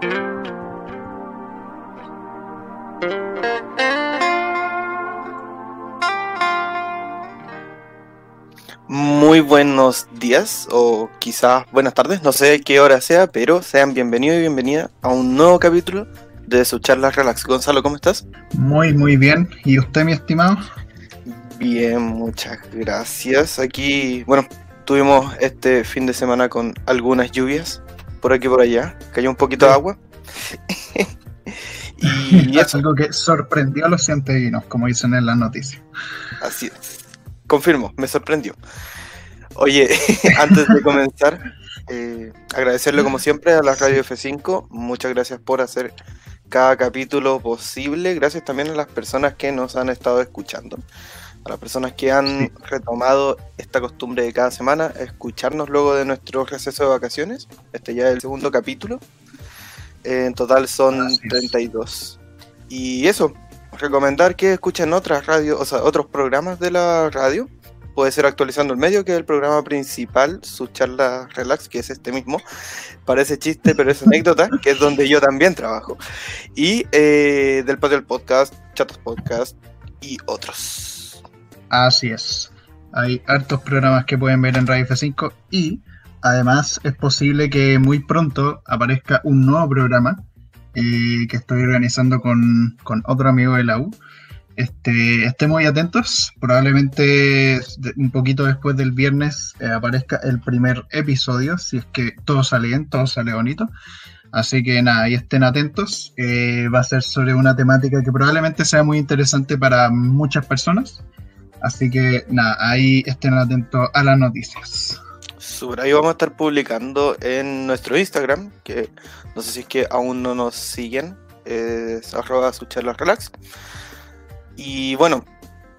Muy buenos días o quizás buenas tardes, no sé qué hora sea, pero sean bienvenidos y bienvenida a un nuevo capítulo de su charla Relax. Gonzalo, ¿cómo estás? Muy, muy bien. ¿Y usted, mi estimado? Bien, muchas gracias. Aquí, bueno, tuvimos este fin de semana con algunas lluvias por aquí por allá. Cayó un poquito de agua. y es algo que sorprendió a los científicos, como dicen en las noticias. Así es confirmo, me sorprendió. Oye, antes de comenzar, eh, agradecerle como siempre a la Radio F5. Muchas gracias por hacer cada capítulo posible. Gracias también a las personas que nos han estado escuchando. A las personas que han retomado esta costumbre de cada semana, escucharnos luego de nuestro receso de vacaciones. Este ya es el segundo capítulo. Eh, en total son 32. Y eso, recomendar que escuchen otras radios, o sea, otros programas de la radio. Puede ser actualizando el medio, que es el programa principal, su charla relax, que es este mismo. Parece chiste, pero es anécdota, que es donde yo también trabajo. Y eh, del patio del podcast, chatos podcast y otros. Así es. Hay hartos programas que pueden ver en Radio F5 y además es posible que muy pronto aparezca un nuevo programa que estoy organizando con, otro amigo de la U. Estén muy atentos, probablemente un poquito después del viernes eh, aparezca el primer episodio, si es que todo sale bien, todo sale bonito. Así que nada, ahí estén atentos. Eh, va a ser sobre una temática que probablemente sea muy interesante para muchas personas. Así que nada, ahí estén atentos a las noticias. Sobre ahí vamos a estar publicando en nuestro Instagram, que no sé si es que aún no nos siguen, es arroba su relax. Y bueno,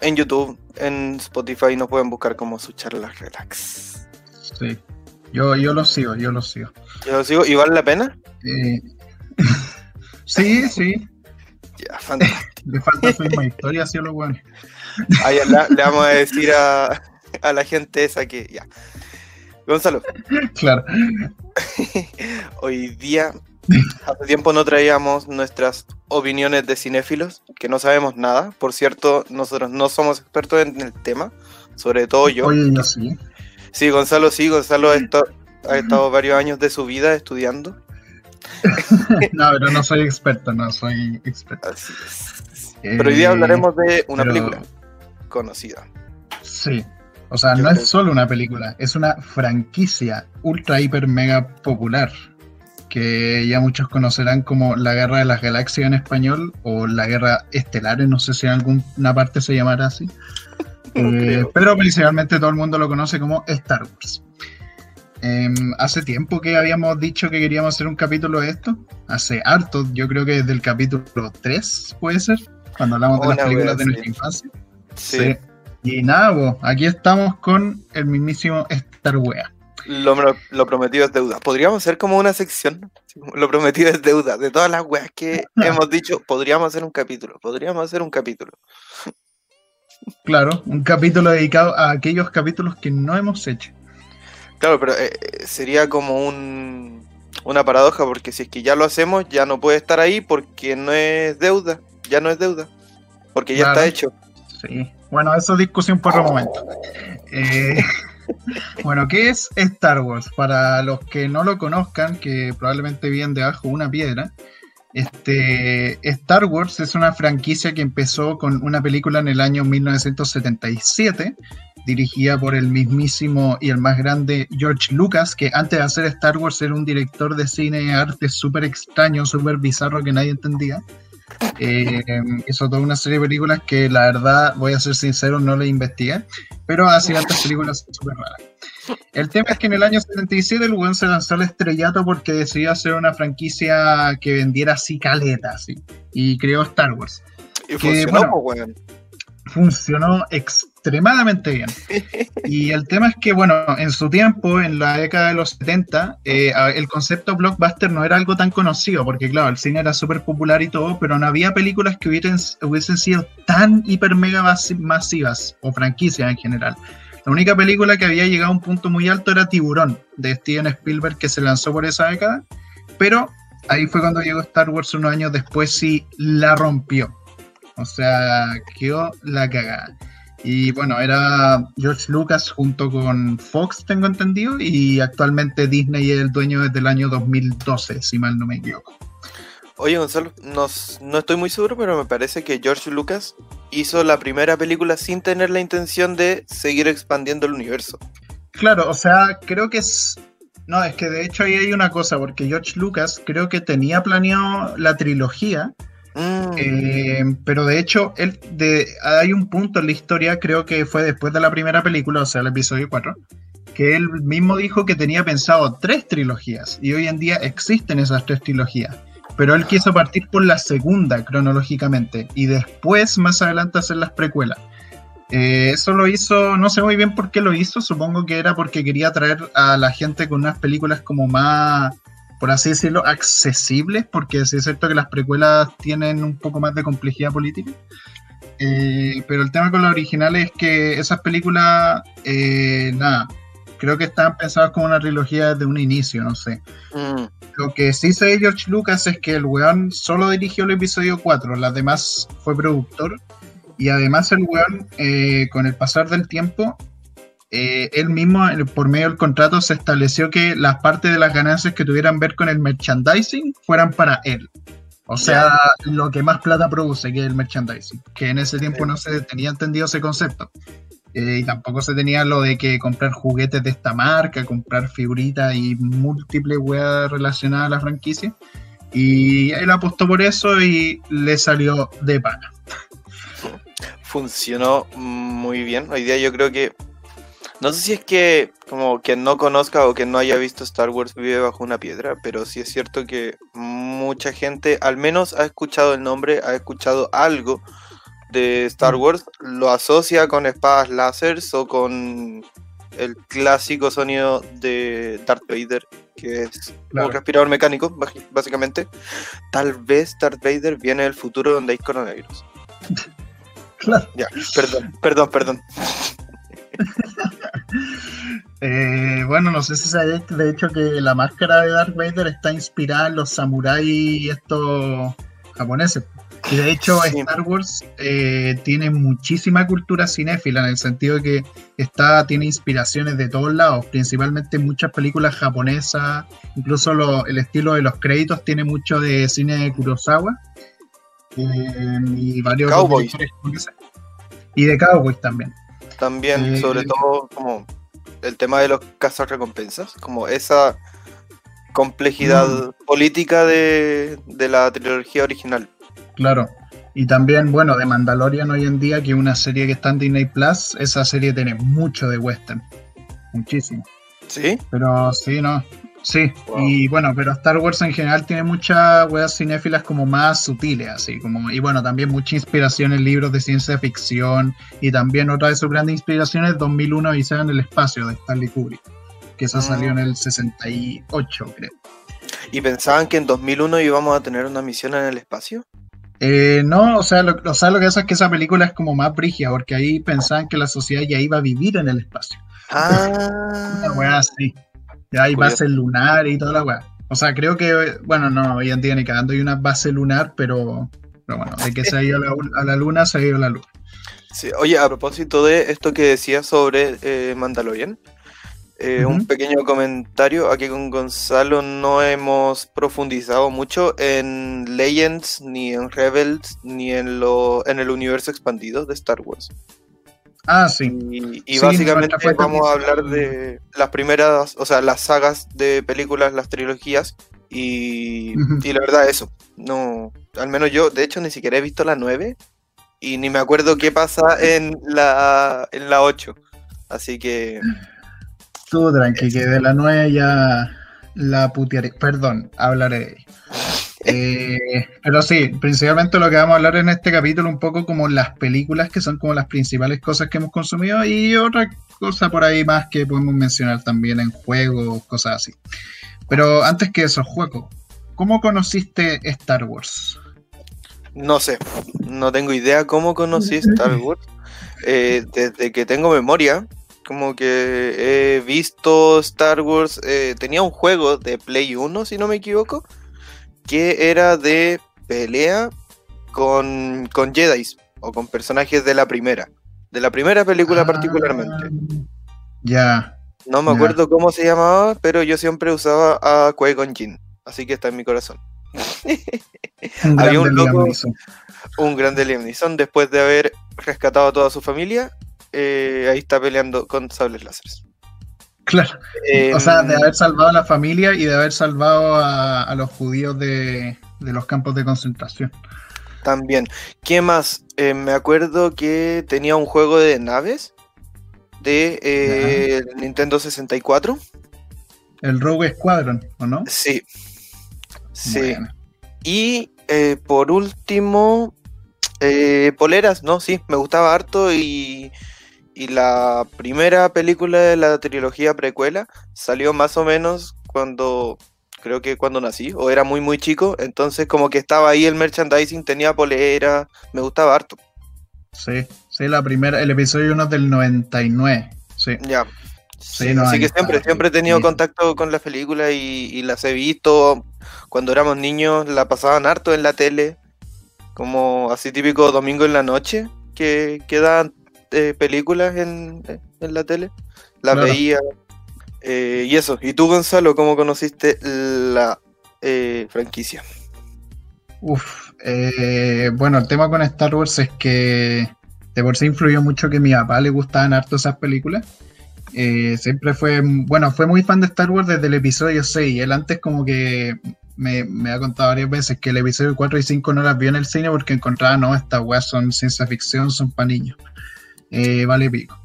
en YouTube, en Spotify nos pueden buscar como su charlas relax. Sí, yo, yo lo sigo, yo lo sigo. Yo lo sigo, ¿y vale la pena? Eh, sí, sí. Ya, fantástico. Le falta su misma historia, sí, lo bueno. le, le, vamos a decir a, a la gente esa que ya. Gonzalo. Claro. Hoy día, hace tiempo no traíamos nuestras opiniones de cinéfilos, que no sabemos nada. Por cierto, nosotros no somos expertos en el tema, sobre todo yo. Oye, yo sí. Sí, Gonzalo sí, Gonzalo ha estado, varios años de su vida estudiando. No, pero no soy experto, no soy experto. Así es. pero hoy día hablaremos de una película conocida. Sí, o sea, no es solo una película, es una franquicia ultra, hiper, mega popular. Que ya muchos conocerán como la Guerra de las Galaxias en español o la Guerra Estelar, no sé si en alguna parte se llamará así. Eh, pero principalmente todo el mundo lo conoce como Star Wars. Em, hace tiempo que habíamos dicho que queríamos hacer un capítulo de esto. Hace harto, yo creo que desde el capítulo 3 puede ser, cuando hablamos de las películas de nuestra infancia. sí. Y nada, aquí estamos con el mismísimo Star Wea. Lo, lo, prometido es deuda. Podríamos hacer como una sección. Lo prometido es deuda. De todas las weas que hemos dicho, podríamos hacer un capítulo. Podríamos hacer un capítulo. Claro, un capítulo dedicado a aquellos capítulos que no hemos hecho. Claro, pero eh, eh, sería como un, una paradoja, porque si es que ya lo hacemos, ya no puede estar ahí porque no es deuda. Ya no es deuda. Porque ya está hecho. Sí. Bueno, eso es discusión por el momento. Eh, bueno, ¿qué es Star Wars? Para los que no lo conozcan, que probablemente viven debajo de una piedra, este, Star Wars es una franquicia que empezó con una película en el año 1977, dirigida por el mismísimo y el más grande George Lucas, que antes de hacer Star Wars era un director de cine y arte súper extraño, súper bizarro que nadie entendía. Eh, hizo toda una serie de películas que la verdad, voy a ser sincero, no le investigué, pero hacía tantas películas súper raras. El tema es que en el año 77 el weón se lanzó al estrellato porque decidió hacer una franquicia que vendiera así caleta, y creó Star Wars. Y funcionó, pues, funcionó extremadamente bien. Y el tema es que, bueno, en su tiempo, en la década de los 70, eh, el concepto blockbuster no era algo tan conocido, porque claro, el cine era súper popular y todo, pero no había películas que hubiesen, hubiesen sido tan hiper mega masivas, o franquicias en general. La única película que había llegado a un punto muy alto era Tiburón, de Steven Spielberg, que se lanzó por esa década, pero ahí fue cuando llegó Star Wars unos años después y la rompió. O sea, quedó la cagada. Y bueno, era George Lucas junto con Fox, tengo entendido, y actualmente Disney es el dueño desde el año 2012, si mal no me equivoco. Oye, Gonzalo, no, no estoy muy seguro, pero me parece que George Lucas hizo la primera película sin tener la intención de seguir expandiendo el universo. Claro, o sea, creo que es... No, es que de hecho ahí hay una cosa, porque George Lucas creo que tenía planeado la trilogía, Mm. Eh, pero de hecho, él, de, hay un punto en la historia, creo que fue después de la primera película, o sea, el episodio 4, que él mismo dijo que tenía pensado tres trilogías y hoy en día existen esas tres trilogías. Pero él quiso partir por la segunda cronológicamente y después, más adelante, hacer las precuelas. Eh, eso lo hizo, no sé muy bien por qué lo hizo, supongo que era porque quería traer a la gente con unas películas como más por así decirlo, accesibles, porque sí es cierto que las precuelas tienen un poco más de complejidad política. Eh, pero el tema con las originales es que esas películas, eh, nada, creo que estaban pensadas como una trilogía desde un inicio, no sé. Mm. Lo que sí sé de George Lucas es que el weón solo dirigió el episodio 4, las demás fue productor. Y además el weón, eh, con el pasar del tiempo, eh, él mismo, eh, por medio del contrato, se estableció que las partes de las ganancias que tuvieran ver con el merchandising fueran para él. O sea, lo que más plata produce, que es el merchandising. Que en ese tiempo no se tenía entendido ese concepto. Eh, y tampoco se tenía lo de que comprar juguetes de esta marca, comprar figuritas y múltiples weas relacionadas a la franquicia. Y él apostó por eso y le salió de pana. Funcionó muy bien. Hoy día yo creo que no sé si es que como quien no conozca o que no haya visto Star Wars vive bajo una piedra, pero sí es cierto que mucha gente al menos ha escuchado el nombre, ha escuchado algo de Star mm. Wars, lo asocia con espadas láseres o con el clásico sonido de Darth Vader, que es un respirador mecánico, básicamente. Tal vez Darth Vader viene del futuro donde hay coronavirus. Claro. Ya, perdón, perdón, perdón. Eh, bueno, no sé si sabéis de hecho que la máscara de Darth Vader está inspirada en los samuráis estos japoneses. Y de hecho Star Wars eh, tiene muchísima cultura cinéfila en el sentido de que está, tiene inspiraciones de todos lados, principalmente muchas películas japonesas, incluso el estilo de los créditos tiene mucho de cine de Kurosawa eh, y varios Cowboys. y de Cowboys también. También, sobre todo como el tema de los casos recompensas, como esa complejidad mm. política de, la trilogía original. Claro. Y también, bueno, de Mandalorian hoy en día, que es una serie que está en Disney Plus, esa serie tiene mucho de western. Muchísimo. ¿Sí? Pero sí, no. Sí, y bueno, pero Star Wars en general tiene muchas weas cinéfilas como más sutiles, así como, y bueno, también mucha inspiración en libros de ciencia ficción, y también otra de sus grandes inspiraciones, 2001 y en el espacio de Stanley Kubrick, que eso salió en el 68, creo. ¿Y pensaban que en 2001 íbamos a tener una misión en el espacio? Eh, no, o sea, lo, o sea, lo que pasa es que esa película es como más brigia, porque ahí pensaban que la sociedad ya iba a vivir en el espacio. Ah. Una wea así. Ya hay base lunar y toda la weá. O sea, creo que, bueno, no, hoy en día ni cagando hay una base lunar, pero, pero bueno, de que se ha ido a la, luna, se ha ido a la luna. Sí, oye, a propósito de esto que decías sobre eh, Mandalorian, eh, un pequeño comentario. Aquí con Gonzalo no hemos profundizado mucho en Legends, ni en Rebels, ni en, lo, en el universo expandido de Star Wars. Ah, sí. Y, básicamente vamos a hablar de las primeras, o sea, las sagas de películas, las trilogías. Y, la verdad, eso. No, al menos yo, de hecho, ni siquiera he visto la 9 y ni me acuerdo qué pasa en la, en la 8. Así que. Tú, tranqui, que de la 9 ya la putearé. Perdón, hablaré de eh, pero sí, principalmente lo que vamos a hablar en este capítulo, un poco como las películas que son como las principales cosas que hemos consumido y otra cosa por ahí más que podemos mencionar también en juegos, cosas así. Pero antes que eso, juego, ¿cómo conociste Star Wars? No sé, no tengo idea cómo conocí Star Wars. Eh, desde que tengo memoria, como que he visto Star Wars, eh, tenía un juego de Play 1, si no me equivoco, que era de pelea con, con Jedi o con personajes de la primera. De la primera película Ah, particularmente. Ya. No me acuerdo cómo se llamaba, pero yo siempre usaba a Qui-Gon Jinn. Así que está en mi corazón. Un Había un loco-. Un grande Liam Neeson, después de haber rescatado a toda su familia, eh, ahí está peleando con sables láseres. Claro. O sea, de Em, haber salvado a la familia y de haber salvado a, a los judíos de, de los campos de concentración. También. ¿Qué más? Eh, me acuerdo que tenía un juego de naves de eh, Nintendo 64. El Rogue Squadron, ¿o no? Sí. Sí. Bueno. Y eh, por último, poleras, ¿no? Sí, me gustaba harto y, y la primera película de la trilogía precuela salió más o menos cuando, creo que cuando nací, o era muy muy chico, entonces como que estaba ahí el merchandising, tenía polera, me gustaba harto. Sí, sí, la primera, el episodio 1 del 99. Sí. Ya. Sí, Sí, no, así que siempre, siempre he tenido sí. contacto con las películas y, y las he visto. Cuando éramos niños la pasaban harto en la tele, como así típico domingo en la noche, que, que daban eh, películas en, en la tele. Las Claro. veía. eh, y eso. ¿Y tú, Gonzalo, cómo conociste la eh, franquicia? Uf, eh, bueno, el tema con Star Wars es que de por sí influyó mucho que a mi papá le gustaban harto esas películas. Eh, siempre fue, bueno, fue muy fan de Star Wars desde el episodio 6. Él antes como que me, me ha contado varias veces que el episodio 4 y 5 no las vio en el cine porque encontraba, no, estas weas son ciencia ficción, son para niños. Eh, vale pico.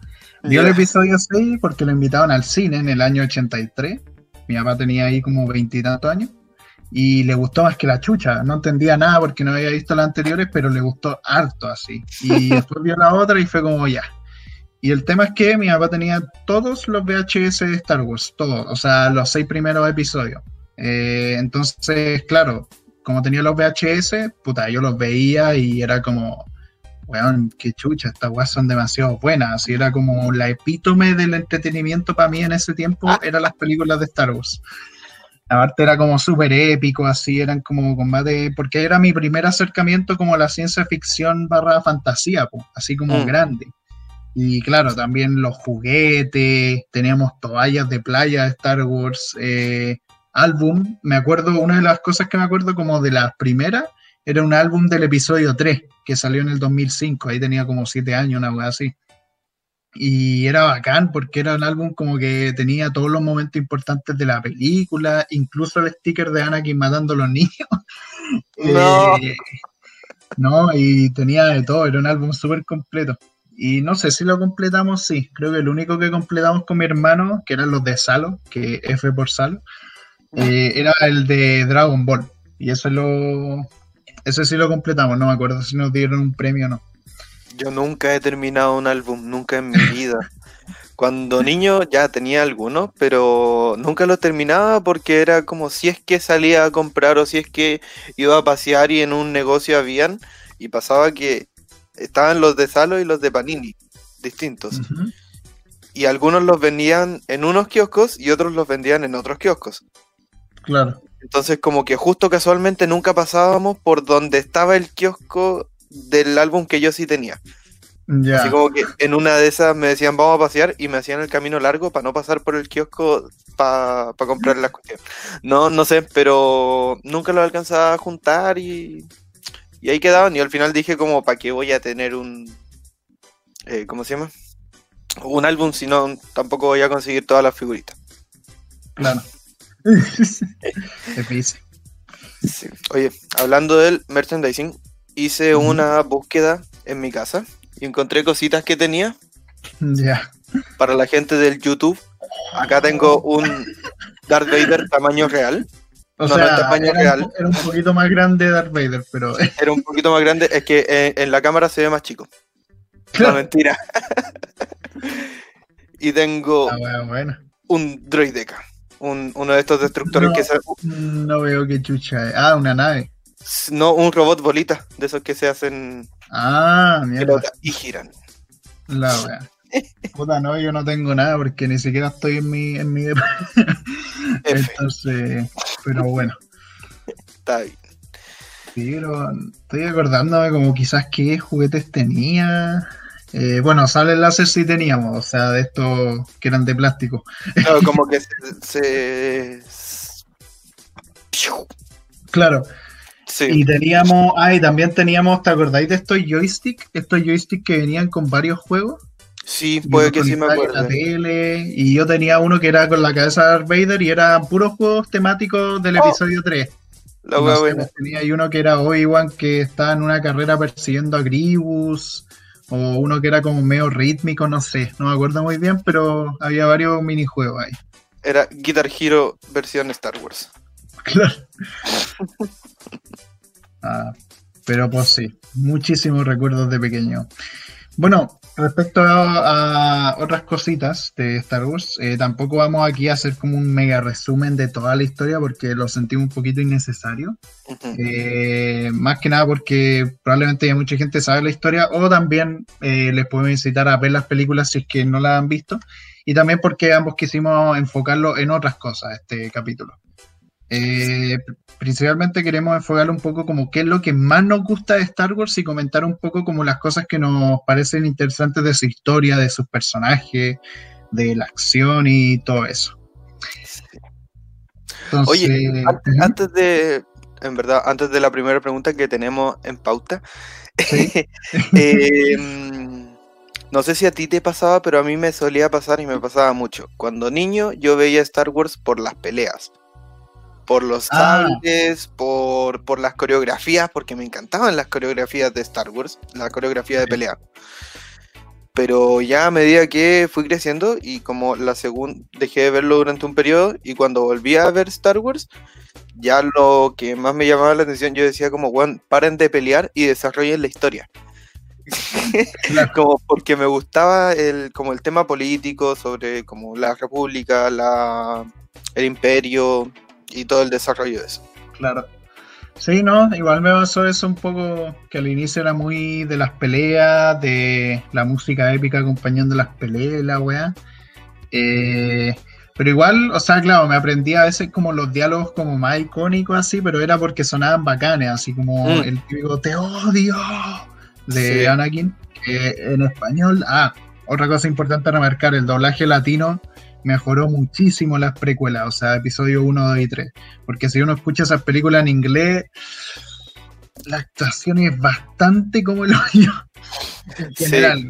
Vio el Ya. episodio 6 porque lo invitaban al cine en el año 83. Mi papá tenía ahí como veintitantos años. Y le gustó más que la chucha. No entendía nada porque no había visto las anteriores, pero le gustó harto así. Y después vio la otra y fue como ya. Y el tema es que mi papá tenía todos los VHS de Star Wars, todos, o sea, los seis primeros episodios. Eh, entonces, claro, como tenía los VHS, puta, yo los veía y era como, weón, qué chucha, estas weas son demasiado buenas. Así era como la epítome del entretenimiento para mí en ese tiempo, eran las películas de Star Wars. Aparte era como súper épico, así eran como con más de... Porque era mi primer acercamiento como a la ciencia ficción barra fantasía, po, así como Mm. grande. Y claro, también los juguetes, teníamos toallas de playa de Star Wars, eh, álbum. Me acuerdo, una de las cosas que me acuerdo como de las primeras, era un álbum del episodio 3, que salió en el 2005, ahí tenía como 7 años, una cosa así. Y era bacán porque era un álbum como que tenía todos los momentos importantes de la película, incluso el sticker de Anakin matando a los niños. No. Eh, no, y tenía de todo, era un álbum súper completo. Y no sé si lo completamos, sí. Creo que el único que completamos con mi hermano, que eran los de Salo, que F por Salo, eh, era el de Dragon Ball. Y eso lo. Ese sí lo completamos, no me acuerdo si nos dieron un premio o no. Yo nunca he terminado un álbum, nunca en mi vida. Cuando niño ya tenía algunos, pero nunca los terminaba porque era como si es que salía a comprar o si es que iba a pasear y en un negocio habían y pasaba que estaban los de Salo y los de Panini, distintos. Y algunos los vendían en unos kioscos y otros los vendían en otros kioscos. Claro. Entonces como que justo casualmente nunca pasábamos por donde estaba el kiosco del álbum que yo sí tenía. Ya. Así como que en una de esas me decían vamos a pasear y me hacían el camino largo para no pasar por el kiosco para comprar las cuestiones. No, no sé, pero nunca lo alcanzaba a juntar y, y ahí quedaban. Y al final dije como, ¿para qué voy a tener un... eh, ¿Cómo se llama? Un álbum si no, tampoco voy a conseguir todas las figuritas. Claro. Sí. Oye, hablando del merchandising, hice una búsqueda en mi casa y encontré cositas que tenía Ya. para la gente del YouTube. Acá tengo un Darth Vader tamaño real. O No, no sea, tamaño era, real. Era un poquito más grande Darth Vader, pero. Era un poquito más grande. Es que eh, en la cámara se ve más chico. No, mentira. y tengo Ah, bueno, bueno. un droideca. Un, uno de estos destructores No. que se... No veo qué chucha es. Ah, una nave. No, un robot bolita. De esos que se hacen Ah, mierda. y giran. La wea. Puta, no, yo no tengo nada porque ni siquiera estoy en mi, en mi. Entonces, pero bueno. Está bien. Sí, pero estoy acordándome como quizás qué juguetes tenía. Eh, bueno, sale láser sí teníamos, o sea, de estos que eran de plástico. Claro, como que se... Claro. Sí. Y teníamos, ah, y también teníamos, ¿te acordáis de estos joystick? Estos joystick que venían con varios juegos. Sí, puede que sí me acuerdo. La tele, y yo tenía uno que era con la cabeza de Darth Vader y eran puros juegos temáticos del episodio 3. La no sé, tenía uno que era Obi-Wan que estaba en una carrera persiguiendo a Grievous, o uno que era como medio rítmico, no sé, no me acuerdo muy bien, pero había varios minijuegos ahí. Era Guitar Hero versión Star Wars. Claro. ah, pero pues sí, muchísimos recuerdos de pequeño. Bueno, respecto a, otras cositas de Star Wars, eh, tampoco vamos aquí a hacer como un mega resumen de toda la historia porque lo sentimos un poquito innecesario. Eh, más que nada porque probablemente ya mucha gente sabe la historia o también eh, les podemos incitar a ver las películas si es que no las han visto. Y también porque ambos quisimos enfocarlo en otras cosas este capítulo. Eh, principalmente queremos enfocar un poco como qué es lo que más nos gusta de Star Wars y comentar un poco como las cosas que nos parecen interesantes de su historia, de sus personajes, de la acción y todo eso. Oye, antes, de, en verdad, antes de la primera pregunta que tenemos en pauta, em, no sé si a ti te pasaba, pero a mí me solía pasar y me pasaba mucho. Cuando niño yo veía Star Wars por las peleas por los ah. por, por, las coreografías, porque me encantaban las coreografías de Star Wars, la coreografía de pelea. Pero ya a medida que fui creciendo y como la segunda dejé de verlo durante un periodo y cuando volví a ver Star Wars, ya lo que más me llamaba la atención, yo decía como, bueno, paren de pelear y desarrollen la historia. como porque me gustaba el, como el tema político sobre como la república, la, el imperio, y todo el desarrollo de eso. Claro. Sí, no, igual me pasó eso un poco, que al inicio era muy de las peleas, de la música épica acompañando las peleas, la weá. Eh, pero igual, o sea, claro, me aprendí a veces como los diálogos como más icónicos así, pero era porque sonaban bacanes, así como mm. el típico te odio de Anakin, que en español, ah, otra cosa importante a remarcar, el doblaje latino mejoró muchísimo las precuelas, o sea, episodio 1, 2 y 3. Porque si uno escucha esas películas en inglés, la actuación es bastante como el hoyo. En general,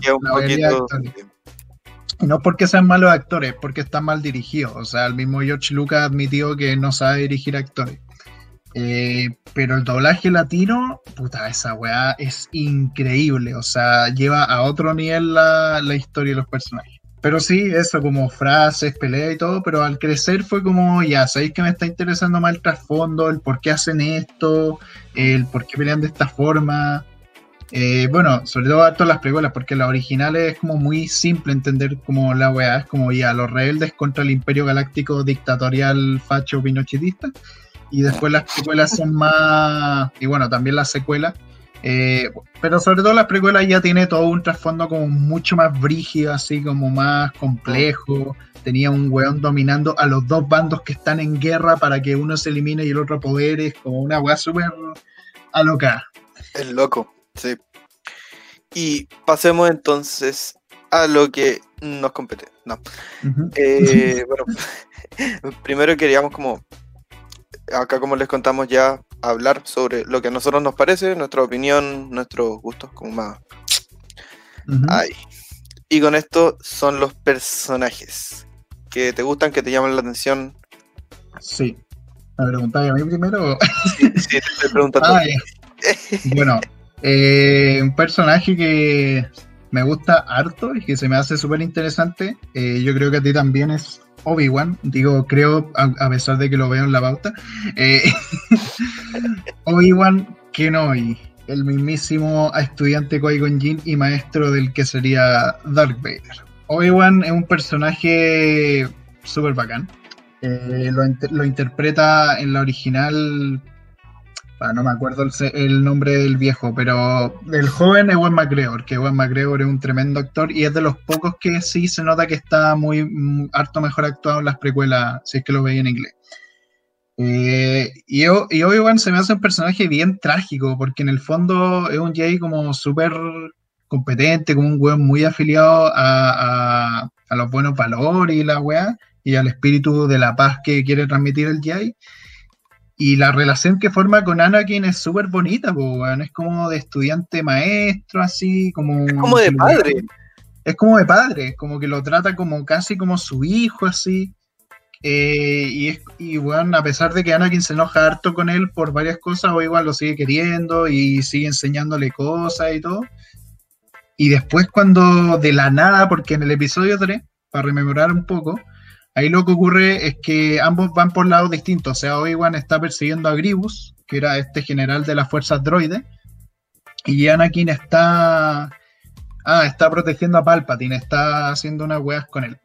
Y no porque sean malos actores, porque están mal dirigidos. O sea, el mismo George Lucas admitió que no sabe dirigir actores. Eh, pero el doblaje latino, puta, esa weá es increíble. O sea, lleva a otro nivel la, la historia de los personajes. Pero sí, eso, como frases, pelea y todo, pero al crecer fue como, ya, sabéis que me está interesando más el trasfondo, el por qué hacen esto, el por qué pelean de esta forma. Eh, bueno, sobre todo todas las precuelas, porque la original es como muy simple entender como la weá, es como ya los rebeldes contra el imperio galáctico dictatorial facho pinochetista, y después las precuelas son más, y bueno, también las secuelas eh, pero sobre todo la precuela ya tiene todo un trasfondo como mucho más brígido, así como más complejo. Tenía un weón dominando a los dos bandos que están en guerra para que uno se elimine y el otro poderes, como una weá súper alocada. Es loco, sí. Y pasemos entonces a lo que nos compete. No. Eh, bueno, primero queríamos como, acá como les contamos ya, hablar sobre lo que a nosotros nos parece, nuestra opinión, nuestros gustos, como más. Y con esto son los personajes que te gustan, que te llaman la atención. Sí. ¿Me preguntáis a mí primero? Sí, sí te pregunto a Bueno, eh, un personaje que me gusta harto y que se me hace súper interesante, eh, yo creo que a ti también es Obi-Wan, digo, creo, a, pesar de que lo veo en la pauta, eh, Obi-Wan Kenobi, el mismísimo estudiante Qui-Gon Jinn y maestro del que sería Dark Vader. Obi-Wan es un personaje súper bacán. Eh, lo, interpreta en la original Ah, no me acuerdo el, nombre del viejo, pero el joven es Ewan McGregor, que Ewan McGregor es un tremendo actor y es de los pocos que sí se nota que está muy mm, harto mejor actuado en las precuelas, si es que lo veía en inglés. Eh, y, y Obi-Wan se me hace un personaje bien trágico, porque en el fondo es un Jay como súper competente, como un weón muy afiliado a, los buenos valores y la weá, y al espíritu de la paz que quiere transmitir el Jay. Y la relación que forma con Anakin es súper bonita, weón. es como de estudiante maestro, así, como... Es como de padre. Es como de padre, como que lo trata como casi como su hijo, así. Eh, y, es, y bueno, a pesar de que Anakin se enoja harto con él por varias cosas, o igual lo sigue queriendo y sigue enseñándole cosas y todo. Y después cuando de la nada, porque en el episodio 3, para rememorar un poco, ahí lo que ocurre es que ambos van por lados distintos. O sea, Obi-Wan está persiguiendo a Gribus, que era este general de las fuerzas droides, y Anakin está... Ah, está protegiendo a Palpatine, está haciendo unas weas con él.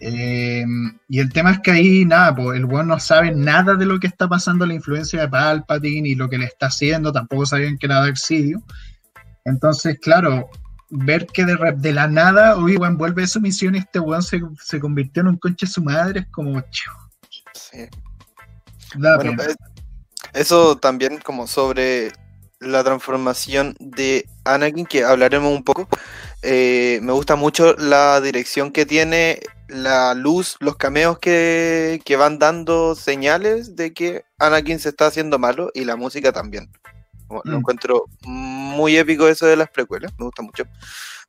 Eh, y el tema es que ahí, nada, pues el weón no sabe nada de lo que está pasando, la influencia de Palpatine y lo que le está haciendo, tampoco sabían que era Dark Sidio. Entonces, claro, ver que de, de la nada Obi-Wan vuelve a su misión y este weón se, se, convirtió en un conche de su madre, es como. Sí. Bueno, pues, eso también como sobre la transformación de Anakin, que hablaremos un poco. Eh, me gusta mucho la dirección que tiene, la luz, los cameos que, que, van dando señales de que Anakin se está haciendo malo y la música también. Lo mm. encuentro muy épico eso de las precuelas, me gusta mucho.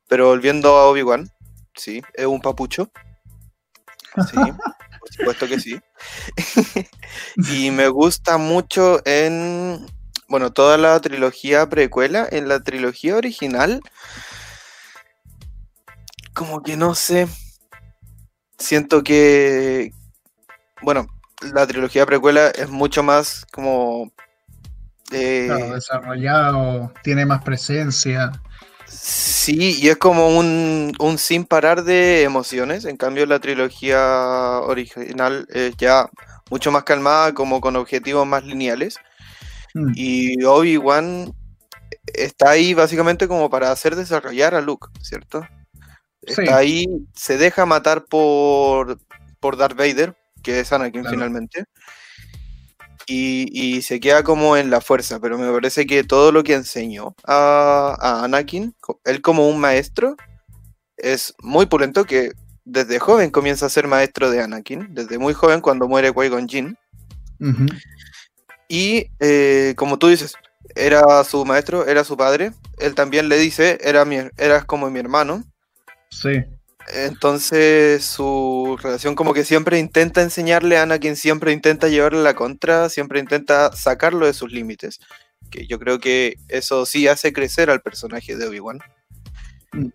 Pero volviendo a Obi-Wan, sí, es un papucho. Sí, por supuesto que sí. y me gusta mucho en, bueno, toda la trilogía precuela, en la trilogía original, como que no sé, siento que, bueno, la trilogía precuela es mucho más como eh, desarrollado, tiene más presencia. Sí, y es como un, sin parar de emociones. En cambio, la trilogía original es ya mucho más calmada, como con objetivos más lineales. Mm. Y Obi-Wan está ahí básicamente como para hacer desarrollar a Luke, ¿cierto? Está ahí, se deja matar por, por Darth Vader, que es Anakin finalmente y, se queda como en la fuerza, pero me parece que todo lo que enseñó a, Anakin, él como un maestro, es muy pulento que desde joven comienza a ser maestro de Anakin, desde muy joven cuando muere Qui-Gon Jinn. Y eh, como tú dices, era su maestro, era su padre, él también le dice, era mi, eras como mi hermano. Sí. Entonces su relación como que siempre intenta enseñarle a Anakin, siempre intenta llevarle la contra, siempre intenta sacarlo de sus límites. Que yo creo que eso sí hace crecer al personaje de Obi-Wan. Mm.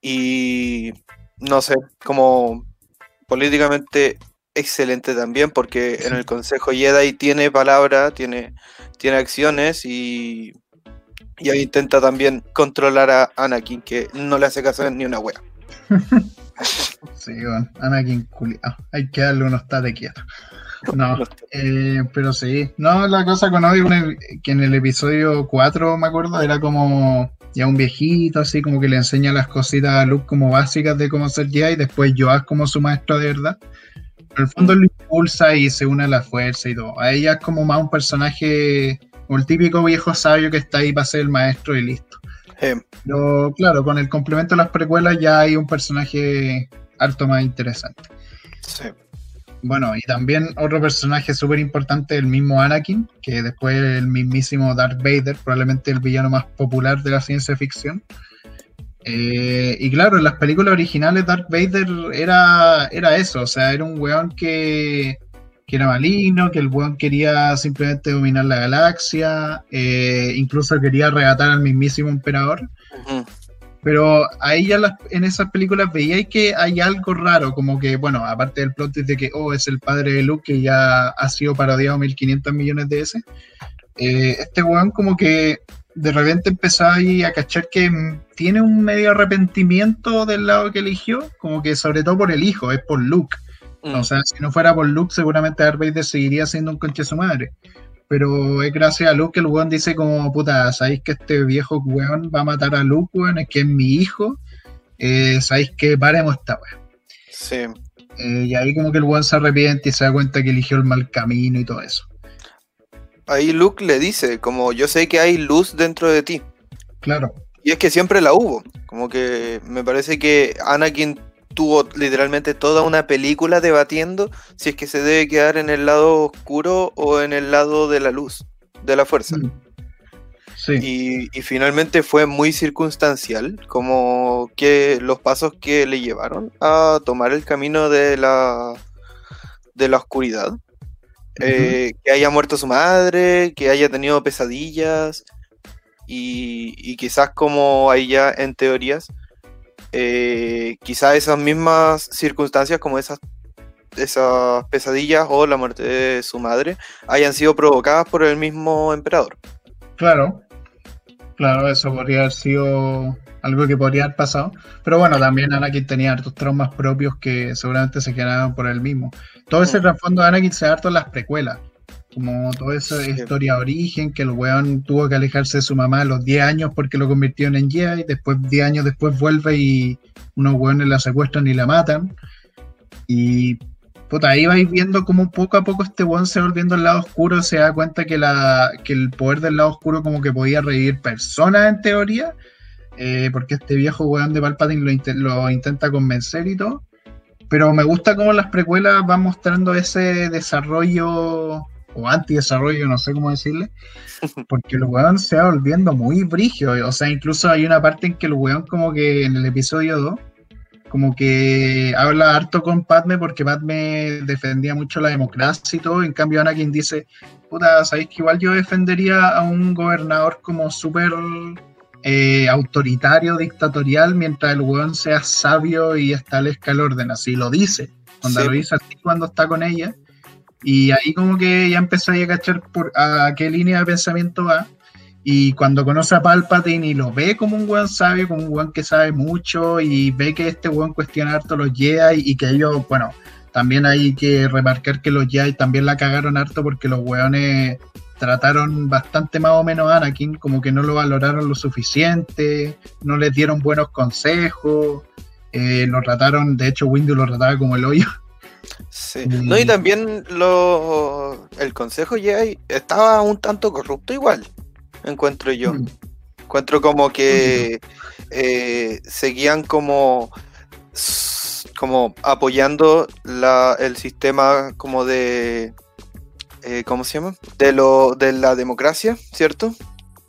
Y no sé, como políticamente excelente también, porque en el Consejo Jedi tiene palabra, tiene, tiene acciones y, y ahí intenta también controlar a Anakin, que no le hace caso ni una wea. sí, bueno, Anakin culiado. Hay que darle unos tate quietos. No, eh, pero sí. No, la cosa con Obi, que en el episodio 4, me acuerdo, era como ya un viejito, así como que le enseña las cositas a Luke como básicas de cómo ser Jedi, y después Yoas como su maestro de verdad. Pero el fondo lo impulsa y se une a la fuerza y todo. A ella es como más un personaje, como el típico viejo sabio que está ahí para ser el maestro y listo. Pero claro, con el complemento de las precuelas ya hay un personaje harto más interesante. Sí. Bueno, y también otro personaje súper importante, el mismo Anakin, que después el mismísimo Darth Vader, probablemente el villano más popular de la ciencia ficción. Eh, y claro, en las películas originales Darth Vader era, era eso, o sea, era un weón que que era maligno, que el buen quería simplemente dominar la galaxia, eh, incluso quería arrebatar al mismísimo emperador. Pero ahí ya en esas películas veía que hay algo raro, como que, bueno, aparte del plot de que, oh, es el padre de Luke, que ya ha sido parodiado 1500 millones de veces, eh, este weón como que de repente empezó ahí a cachar que tiene un medio arrepentimiento del lado que eligió, como que sobre todo por el hijo, es por Luke. Mm. O sea, si no fuera por Luke, seguramente Darth Vader seguiría siendo un conche su madre. Pero es gracias a Luke que el weón dice como, puta, ¿sabéis que este viejo weón va a matar a Luke, weón? Es que es mi hijo. Eh, ¿Sabéis que paremos esta weón? Sí. Eh, y ahí como que el weón se arrepiente y se da cuenta que eligió el mal camino y todo eso. Ahí Luke le dice, como yo sé que hay luz dentro de ti. Claro. Y es que siempre la hubo. Como que me parece que Anakin tuvo literalmente toda una película debatiendo si es que se debe quedar en el lado oscuro o en el lado de la luz, de la fuerza. Mm. Sí. Y, y finalmente fue muy circunstancial, como que los pasos que le llevaron a tomar el camino de la, de la oscuridad. Eh, que haya muerto su madre, que haya tenido pesadillas y, y quizás como ahí ya en teorías, eh, quizás esas mismas circunstancias como esas, esas pesadillas o la muerte de su madre hayan sido provocadas por el mismo emperador. Claro, claro, eso podría haber sido algo que podría haber pasado. Pero bueno, también Anakin tenía hartos traumas propios que seguramente se generaron por él mismo. Todo ese trasfondo de Anakin se da harto en las precuelas. Como toda esa Sí. historia de origen, que el weón tuvo que alejarse de su mamá a los 10 años porque lo convirtieron en Jedi, después 10 años después vuelve y unos weones la secuestran y la matan. Y puta, ahí vais viendo como poco a poco este weón se va volviendo al lado oscuro, se da cuenta que, la, que el poder del lado oscuro como que podía revivir personas en teoría, eh, porque este viejo weón de Palpatine lo, lo intenta convencer y todo. Pero me gusta cómo las precuelas van mostrando ese desarrollo o antidesarrollo, no sé cómo decirle, porque el weón se va volviendo muy brigio. O sea, incluso hay una parte en que el weón como que en el episodio 2 como que habla harto con Padme porque Padme defendía mucho la democracia y todo, en cambio Anakin dice, puta, sabéis que igual yo defendería a un gobernador como súper eh, autoritario, dictatorial, mientras el weón sea sabio y establezca el orden, así lo dice, cuando Sí. lo dice así cuando está con ella, y ahí como que ya empezó a cachar por a qué línea de pensamiento va, y cuando conoce a Palpatine y lo ve como un weón sabio, como un weón que sabe mucho, y ve que este weón cuestiona harto los Jedi y que ellos, bueno, también hay que remarcar que los Jedi también la cagaron harto porque los weones trataron bastante más o menos a Anakin, como que no lo valoraron lo suficiente, no les dieron buenos consejos, eh, lo trataron, de hecho Windu lo trataba como el hoyo. Sí. Mm. No, y también lo, el Consejo Jedi estaba un tanto corrupto igual, encuentro yo. Mm. Encuentro como que eh, seguían como, como apoyando la, el sistema como de, eh, ¿cómo se llama? De, lo, de la democracia, ¿cierto?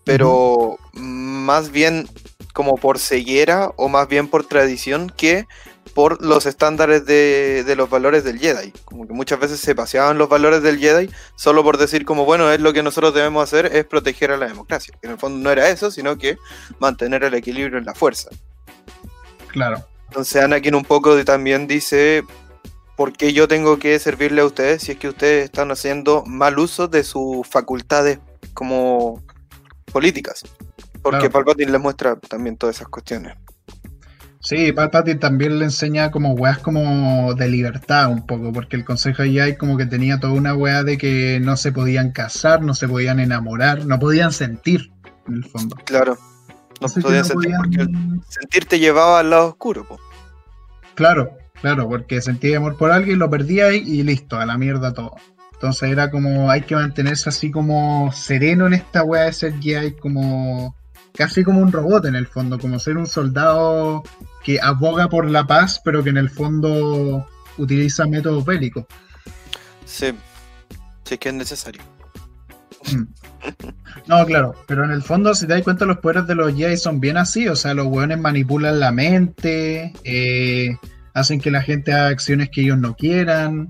Pero más bien como por ceguera o más bien por tradición que por los estándares de, de los valores del Jedi. Como que muchas veces se paseaban los valores del Jedi solo por decir como, bueno, es lo que nosotros debemos hacer es proteger a la democracia. Que en el fondo no era eso, sino que mantener el equilibrio en la fuerza. Claro, Entonces Anakin un poco de- también dice, ¿por qué yo tengo que servirle a ustedes si es que ustedes están haciendo mal uso de sus facultades como políticas? Porque Claro. Palpatine les muestra también todas esas cuestiones. Sí, Palpatine también le enseña como weas como de libertad un poco, porque el Consejo de Jedi como que tenía toda una wea de que no se podían casar, no se podían enamorar, no podían sentir, en el fondo. Claro. No que podían no sentir porque sentir te llevaba al lado oscuro. po. Claro, claro, porque sentía amor por alguien, lo perdía y, y listo, a la mierda todo. Entonces era como, hay que mantenerse así como sereno en esta wea de ser Jedi, como casi como un robot en el fondo, como ser un soldado que aboga por la paz, pero que en el fondo utiliza métodos bélicos. Sí. Sí que es necesario. Mm. No, claro, pero en el fondo, si te das cuenta, los poderes de los Jedi son bien así, o sea, los weones manipulan la mente, eh, hacen que la gente haga acciones que ellos no quieran.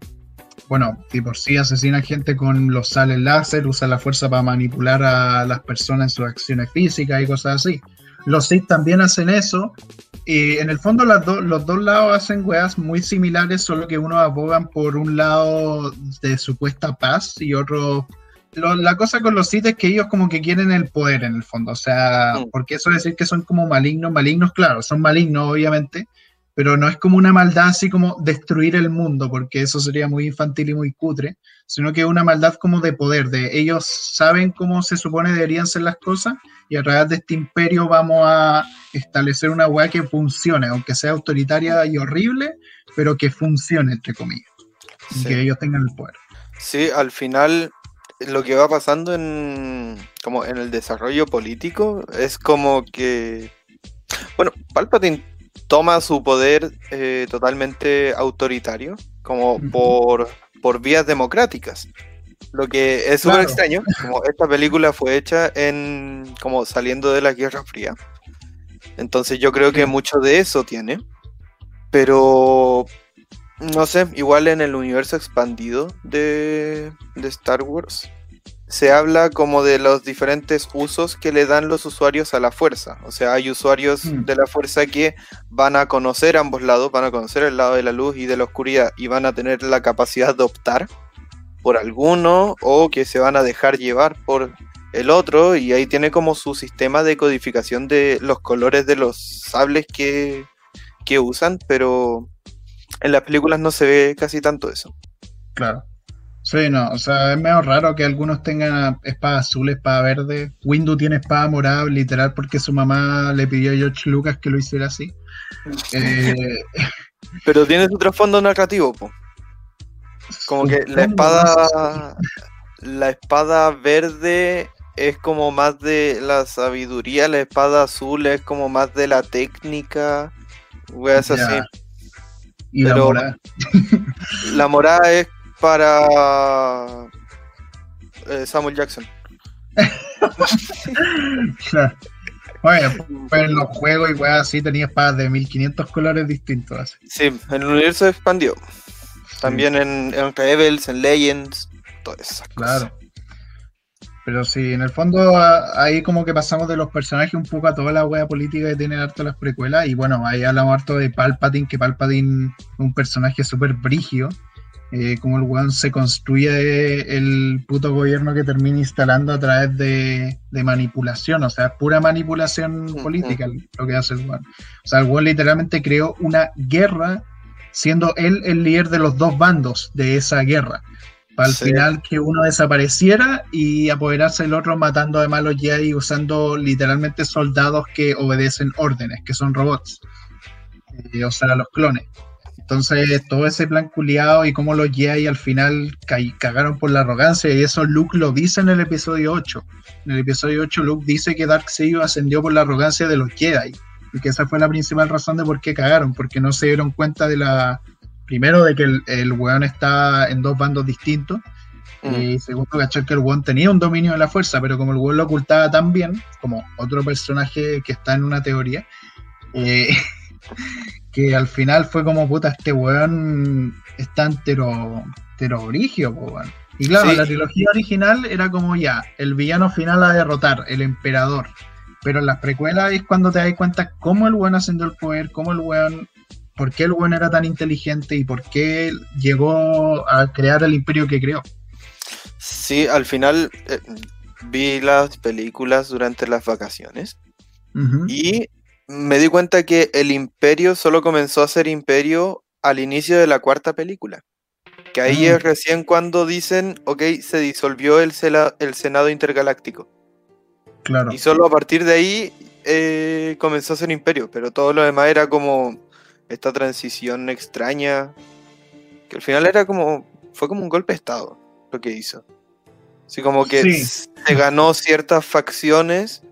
Bueno, y por sí asesinan gente con los sales láser, usan la fuerza para manipular a las personas en sus acciones físicas y cosas así. Los Sith también hacen eso. Y en el fondo las do- los dos lados hacen weas muy similares, solo que unos abogan por un lado de supuesta paz y otro lo- la cosa con los Sith es que ellos como que quieren el poder en el fondo, o sea, Mm. porque eso decir que son como malignos, malignos, claro, son malignos obviamente, pero no es como una maldad así como destruir el mundo, porque eso sería muy infantil y muy cutre, sino que es una maldad como de poder, de ellos saben cómo se supone deberían ser las cosas y a través de este imperio vamos a establecer una weá que funcione, aunque sea autoritaria y horrible, pero que funcione, entre comillas, y que ellos tengan el poder. Sí, al final lo que va pasando en como en el desarrollo político es como que bueno, Palpatine toma su poder eh, totalmente autoritario, como por, por vías democráticas. Lo que es súper extraño, como esta película fue hecha en como saliendo de la Guerra Fría. Entonces yo creo que mucho de eso tiene. Pero no sé, igual en el universo expandido de, de Star Wars se habla como de los diferentes usos que le dan los usuarios a la fuerza. O sea, hay usuarios mm. de la fuerza que van a conocer ambos lados, van a conocer el lado de la luz y de la oscuridad y van a tener la capacidad de optar por alguno o que se van a dejar llevar por el otro y ahí tiene como su sistema de codificación de los colores de los sables que, que usan, pero en las películas no se ve casi tanto eso. Claro. Sí, no, o sea, es medio raro que algunos tengan espada azul, espada verde. Windu tiene espada morada, literal, porque su mamá le pidió a George Lucas que lo hiciera así. Eh, Pero tiene su trasfondo narrativo, po. Como que la espada. La espada verde es como más de la sabiduría, la espada azul es como más de la técnica. Es así. Y la morada. La morada es para eh, Samuel Jackson. Bueno, pues en los juegos y así tenía espadas de 1500 colores distintos. Sí, en el universo expandió. También en, en, Rebels, en Legends, todo eso. Claro. Pero sí, en el fondo ahí como que pasamos de los personajes un poco a toda la wea política que tienen harto las precuelas. Y bueno, ahí hablamos harto de Palpatine, que Palpatine es un personaje súper brigio eh, como el weón se construye el puto gobierno que termina instalando a través de, manipulación, o sea, pura manipulación política lo que hace el weón. O sea, el weón literalmente creó una guerra siendo él el líder de los dos bandos de esa guerra. Para al final que uno desapareciera y apoderarse el otro matando además a los Jedi usando literalmente soldados que obedecen órdenes, que son robots. Eh, o sea, los clones. Entonces, todo ese plan culiado y cómo los Jedi al final cagaron por la arrogancia, y eso Luke lo dice en el episodio 8. En el episodio 8, Luke dice que Darkseid ascendió por la arrogancia de los Jedi, y que esa fue la principal razón de por qué cagaron, porque no se dieron cuenta de la. Primero, de que el, el weón está en dos bandos distintos, mm. y segundo, cachar que el weón tenía un dominio de la fuerza, pero como el weón lo ocultaba tan bien, como otro personaje que está en una teoría, eh, que al final fue como, puta, este weón es tan tero, terobrigio, weón. Y claro, la trilogía original era como ya, el villano final a derrotar, el emperador. Pero en las precuelas es cuando te das cuenta cómo el weón ascendió el poder, cómo el weón, por qué el weón era tan inteligente y por qué llegó a crear el imperio que creó. Sí, al final eh, vi las películas durante las vacaciones y me di cuenta que el imperio solo comenzó a ser imperio al inicio de la cuarta película. Que ahí es mm. recién cuando dicen, ok, se disolvió el, el Senado Intergaláctico. Claro. Y solo a partir de ahí eh, comenzó a ser imperio, pero todo lo demás era como esta transición extraña, que al final era como, fue como un golpe de Estado lo que hizo. Así como que se ganó ciertas facciones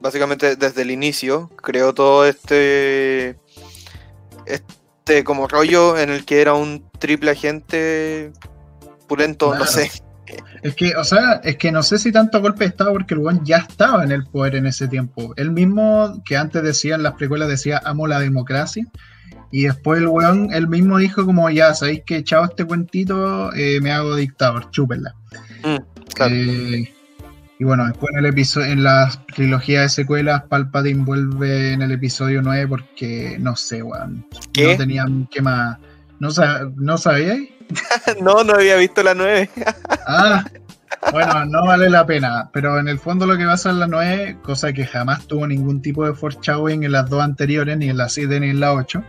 básicamente desde el inicio creó todo este este como rollo en el que era un triple agente pulento, no sé. Es que, o sea, es que no sé si tanto golpe de estado porque el weón ya estaba en el poder en ese tiempo. Él mismo, que antes decía en las precuelas, decía amo la democracia. Y después el weón, él mismo dijo como, ya, sabéis que echado este cuentito, eh, me hago dictador, chúpenla. Mm, eh, y bueno, después en el episodio, en la trilogía de secuelas, Palpatine vuelve en el episodio 9 porque no sé, weón. No tenían que más. ¿No, ¿no sabíais? no, no había visto la 9. ah, bueno, no vale la pena. Pero en el fondo lo que pasa en la 9, cosa que jamás tuvo ningún tipo de foreshadowing en las dos anteriores, ni en la 7 ni en la 8,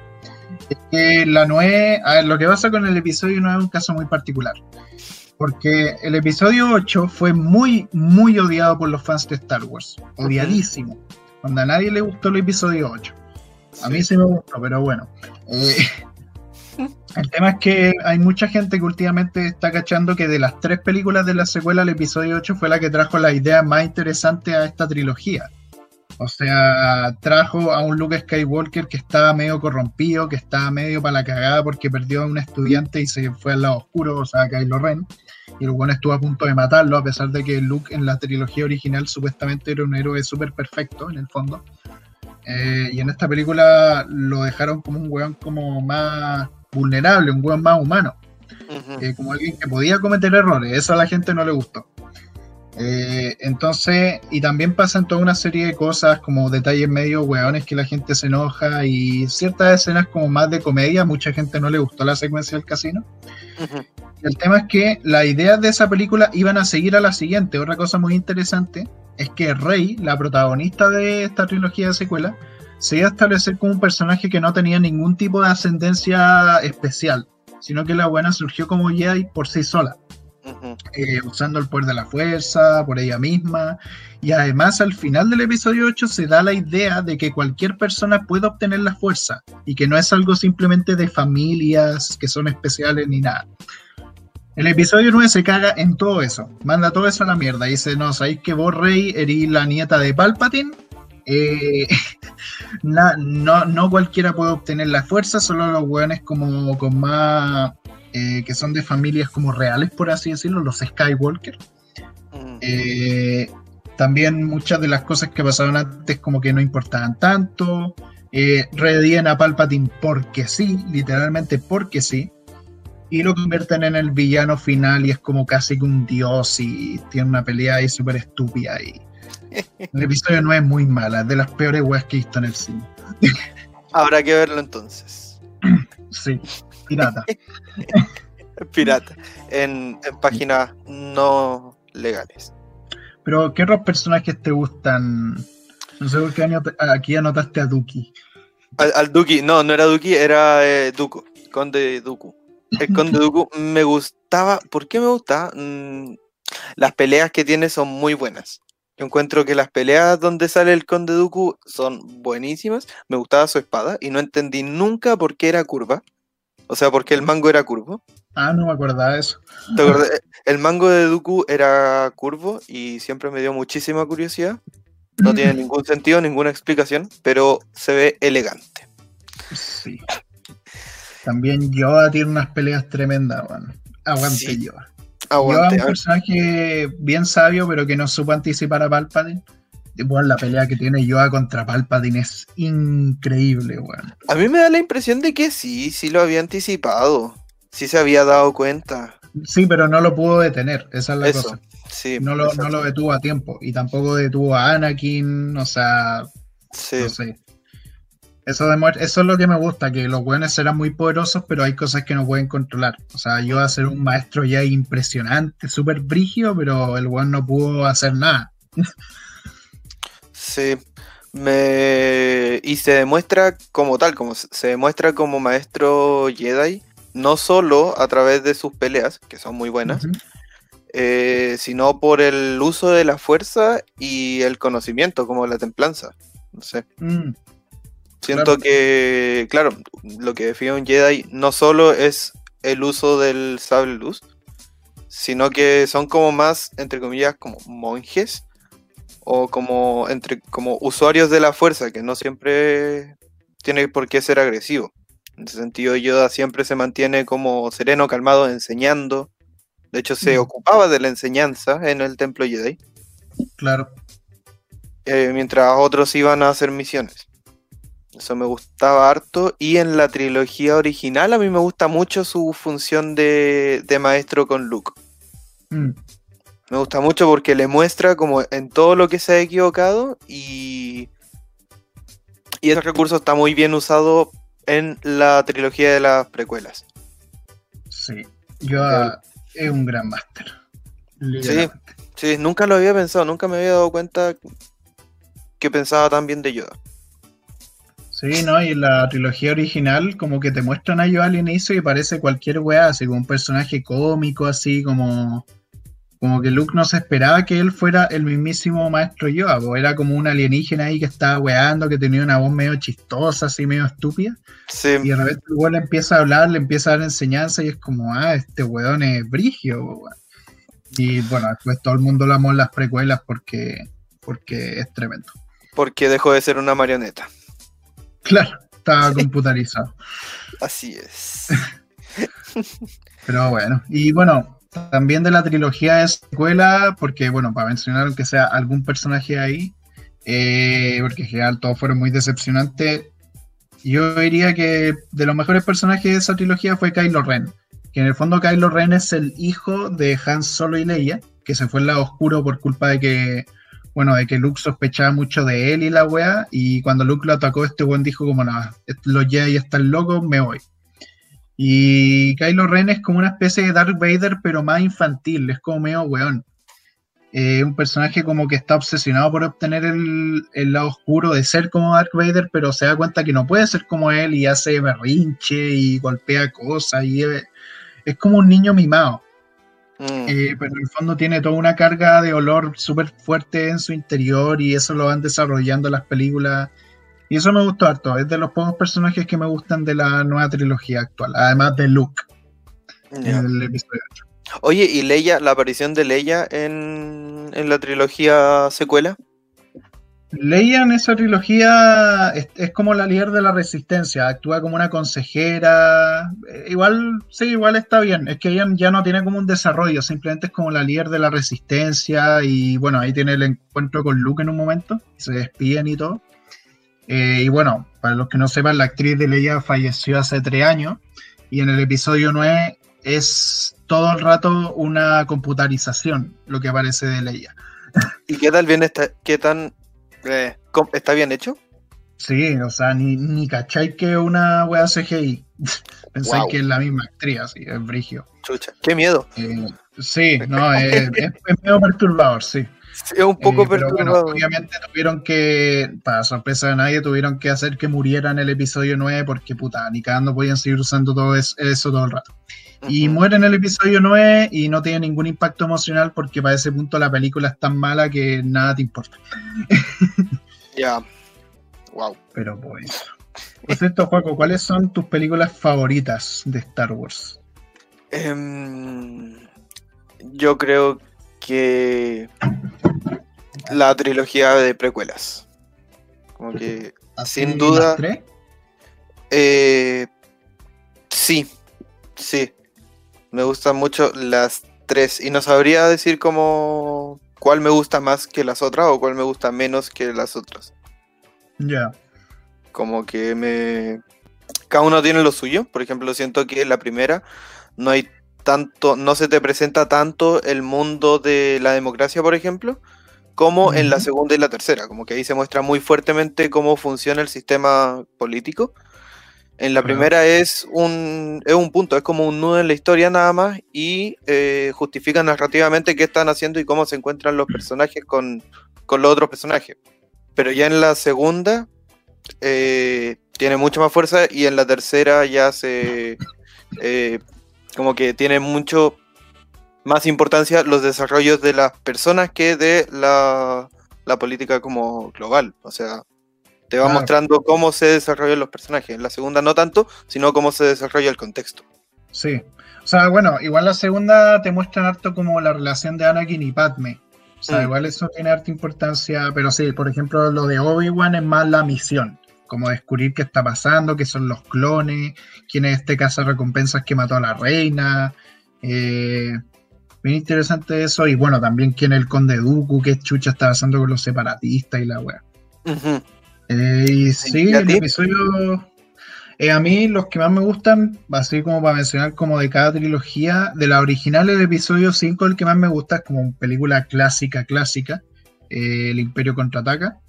es que la Noé, a ver, lo que pasa con el episodio no es un caso muy particular. Porque el episodio 8 fue muy, muy odiado por los fans de Star Wars. Odiadísimo. Cuando a nadie le gustó el episodio 8. A mí sí me gustó, pero bueno. Eh, el tema es que hay mucha gente que últimamente está cachando que de las tres películas de la secuela, el episodio 8 fue la que trajo la idea más interesante a esta trilogía. O sea, trajo a un Luke Skywalker que estaba medio corrompido, que estaba medio para la cagada porque perdió a un estudiante y se fue al lado oscuro, o sea, a Kylo Ren. Y el bueno estuvo a punto de matarlo, a pesar de que Luke en la trilogía original supuestamente era un héroe súper perfecto, en el fondo. Eh, y en esta película lo dejaron como un weón como más vulnerable, un weón más humano. Eh, como alguien que podía cometer errores. Eso a la gente no le gustó. Eh, entonces, y también pasan toda una serie de cosas como detalles medio weones que la gente se enoja y ciertas escenas como más de comedia, mucha gente no le gustó la secuencia del casino. El tema es que las ideas de esa película iban a seguir a la siguiente. Otra cosa muy interesante es que Rey, la protagonista de esta trilogía de secuela, se iba a establecer como un personaje que no tenía ningún tipo de ascendencia especial, sino que la buena surgió como Jedi por sí sola. Eh, usando el poder de la fuerza, por ella misma. Y además al final del episodio 8 se da la idea de que cualquier persona puede obtener la fuerza y que no es algo simplemente de familias que son especiales ni nada. El episodio 9 se caga en todo eso, manda todo eso a la mierda. Dice, no, sabéis que vos, Rey, eres la nieta de Palpatine. Eh, no, no cualquiera puede obtener la fuerza, solo los weones como con más eh, que son de familias como reales, por así decirlo, los Skywalker. Mm. Eh, también muchas de las cosas que pasaron antes como que no importaban tanto. Eh, a Palpatine porque sí, literalmente porque sí. Y lo convierten en el villano final y es como casi que un dios y tiene una pelea ahí súper estúpida. Y el episodio no es muy mala, es de las peores weas que he visto en el cine. Habrá que verlo entonces. Sí, pirata. pirata. En, páginas no legales. Pero, ¿qué otros personajes te gustan? No sé por qué aquí anotaste a Duki. Al, Duki, no, no era Duki, era eh, Duku, Conde Duku. El Conde Duku me gustaba. ¿Por qué me gusta? Mm, las peleas que tiene son muy buenas. Yo encuentro que las peleas donde sale el Conde Duku son buenísimas. Me gustaba su espada y no entendí nunca por qué era curva. O sea, porque el mango era curvo. Ah, no me acordaba de eso. El mango de Dooku era curvo y siempre me dio muchísima curiosidad. No tiene ningún sentido, ninguna explicación, pero se ve elegante. Sí. También Yoda tiene unas peleas tremendas, man. Aguante Yoda. Yoda es un personaje bien sabio, pero que no supo anticipar a Palpatine bueno, la pelea que tiene Yoda contra Palpatine es increíble, weón. A mí me da la impresión de que sí, sí lo había anticipado. Sí se había dado cuenta. Sí, pero no lo pudo detener, esa es la cosa. Sí, no, lo, no lo detuvo a tiempo. Y tampoco detuvo a Anakin, o sea. Sí. No sé. Eso, eso es lo que me gusta, que los weones serán muy poderosos, pero hay cosas que no pueden controlar. O sea, yo a ser un maestro ya impresionante, súper brígido, pero el weón no pudo hacer nada. Sí. Me... Y se demuestra como tal, como se demuestra como maestro Jedi, no solo a través de sus peleas, que son muy buenas, eh, sino por el uso de la fuerza y el conocimiento, como la templanza. No sé. Mm. Siento que, claro, lo que define un Jedi no solo es el uso del sable luz, sino que son como más, entre comillas, como monjes o como entre como usuarios de la fuerza, que no siempre tiene por qué ser agresivo. En ese sentido, Yoda siempre se mantiene como sereno, calmado, enseñando. De hecho, se mm. ocupaba de la enseñanza en el templo Jedi. Claro. Eh, mientras otros iban a hacer misiones. Eso me gustaba harto. Y en la trilogía original a mí me gusta mucho su función de, maestro con Luke. Mm. Me gusta mucho porque le muestra como en todo lo que se ha equivocado y, y ese recurso está muy bien usado en la trilogía de las precuelas. Sí, yo es un gran máster. Sí, sí, nunca lo había pensado, nunca me había dado cuenta que pensaba tan bien de Yoda. Sí, ¿no? Y la trilogía original, como que te muestran a ellos al inicio y parece cualquier weá, así como un personaje cómico, así como. Como que Luke no se esperaba que él fuera el mismísimo maestro Yoda, pues era como un alienígena ahí que estaba weando, que tenía una voz medio chistosa, así medio estúpida. Sí. Y de repente el weón le empieza a hablar, le empieza a dar enseñanza y es como, ah, este weón es brigio, weón. Y bueno, después todo el mundo lo amó en las precuelas porque, porque es tremendo. Porque dejó de ser una marioneta. Claro, estaba computarizado. Así es. Pero bueno, y bueno, también de la trilogía de secuela, porque bueno, para mencionar aunque sea algún personaje ahí, eh, porque en general todos fueron muy decepcionantes, yo diría que de los mejores personajes de esa trilogía fue Kylo Ren, que en el fondo Kylo Ren es el hijo de Han Solo y Leia, que se fue al lado oscuro por culpa de que bueno, de que Luke sospechaba mucho de él y la weá, y cuando Luke lo atacó, este weón dijo como, no, los Jedi están locos, me voy. Y Kylo Ren es como una especie de Darth Vader, pero más infantil, es como medio weón. Eh, un personaje como que está obsesionado por obtener el, el, lado oscuro de ser como Darth Vader, pero se da cuenta que no puede ser como él y hace berrinche y golpea cosas y es, es como un niño mimado. Mm. Eh, pero en el fondo tiene toda una carga de olor súper fuerte en su interior y eso lo van desarrollando las películas. Y eso me gustó harto. Es de los pocos personajes que me gustan de la nueva trilogía actual, además de Luke. Yeah. En el episodio 8. Oye, ¿y Leia, la aparición de Leia en, en la trilogía secuela? Leia en esa trilogía es, es, como la líder de la resistencia, actúa como una consejera, eh, igual, sí, igual está bien, es que ella ya no tiene como un desarrollo, simplemente es como la líder de la resistencia y bueno, ahí tiene el encuentro con Luke en un momento, se despiden y todo. Eh, y bueno, para los que no sepan, la actriz de Leia falleció hace tres años y en el episodio 9 es todo el rato una computarización lo que aparece de Leia. ¿Y qué tal bien está, qué tan eh, ¿Está bien hecho? Sí, o sea, ni, ni cachai que una wea CGI. Pensáis wow. que es la misma actriz, así, es brigio. Chucha, qué miedo. Eh, sí, no, es, es, es, medio perturbador, sí. Sí es un poco eh, perturbador. Bueno, obviamente tuvieron que, para sorpresa de nadie, tuvieron que hacer que muriera en el episodio 9 porque, puta, ni cagando podían seguir usando todo eso, eso todo el rato. Y muere en el episodio 9 y no tiene ningún impacto emocional porque para ese punto la película es tan mala que nada te importa. Ya. Yeah. Wow. Pero pues. Por cierto, Juaco, ¿cuáles son tus películas favoritas de Star Wars? Um, yo creo que la trilogía de precuelas. Como que, sin duda. Tres? Eh, sí, sí. Me gustan mucho las tres. Y no sabría decir cómo cuál me gusta más que las otras o cuál me gusta menos que las otras. Ya. Yeah. Como que me. Cada uno tiene lo suyo. Por ejemplo, siento que en la primera no hay tanto. No se te presenta tanto el mundo de la democracia, por ejemplo, como uh -huh. en la segunda y la tercera. Como que ahí se muestra muy fuertemente cómo funciona el sistema político. En la primera es un, es un punto, es como un nudo en la historia nada más y eh, justifica narrativamente qué están haciendo y cómo se encuentran los personajes con, con los otros personajes. Pero ya en la segunda eh, tiene mucha más fuerza y en la tercera ya se... Eh, como que tiene mucho más importancia los desarrollos de las personas que de la, la política como global. O sea, te va claro. mostrando cómo se desarrollan los personajes. En la segunda no tanto, sino cómo se desarrolla el contexto. Sí. O sea, bueno, igual la segunda te muestran harto como la relación de Anakin y Padme. O sea, mm. igual eso tiene harta importancia, pero sí, por ejemplo, lo de Obi-Wan es más la misión, como descubrir qué está pasando, qué son los clones, quién es este caza recompensas que mató a la reina. Eh, bien interesante eso, y bueno, también quién es el conde Dooku, qué chucha está pasando con los separatistas y la. Uh -huh. Eh, y sí, el episodio. Eh, a mí los que más me gustan, así como para mencionar como de cada trilogía, de la original el episodio 5 el que más me gusta es como película clásica, clásica, El Imperio Contraataca,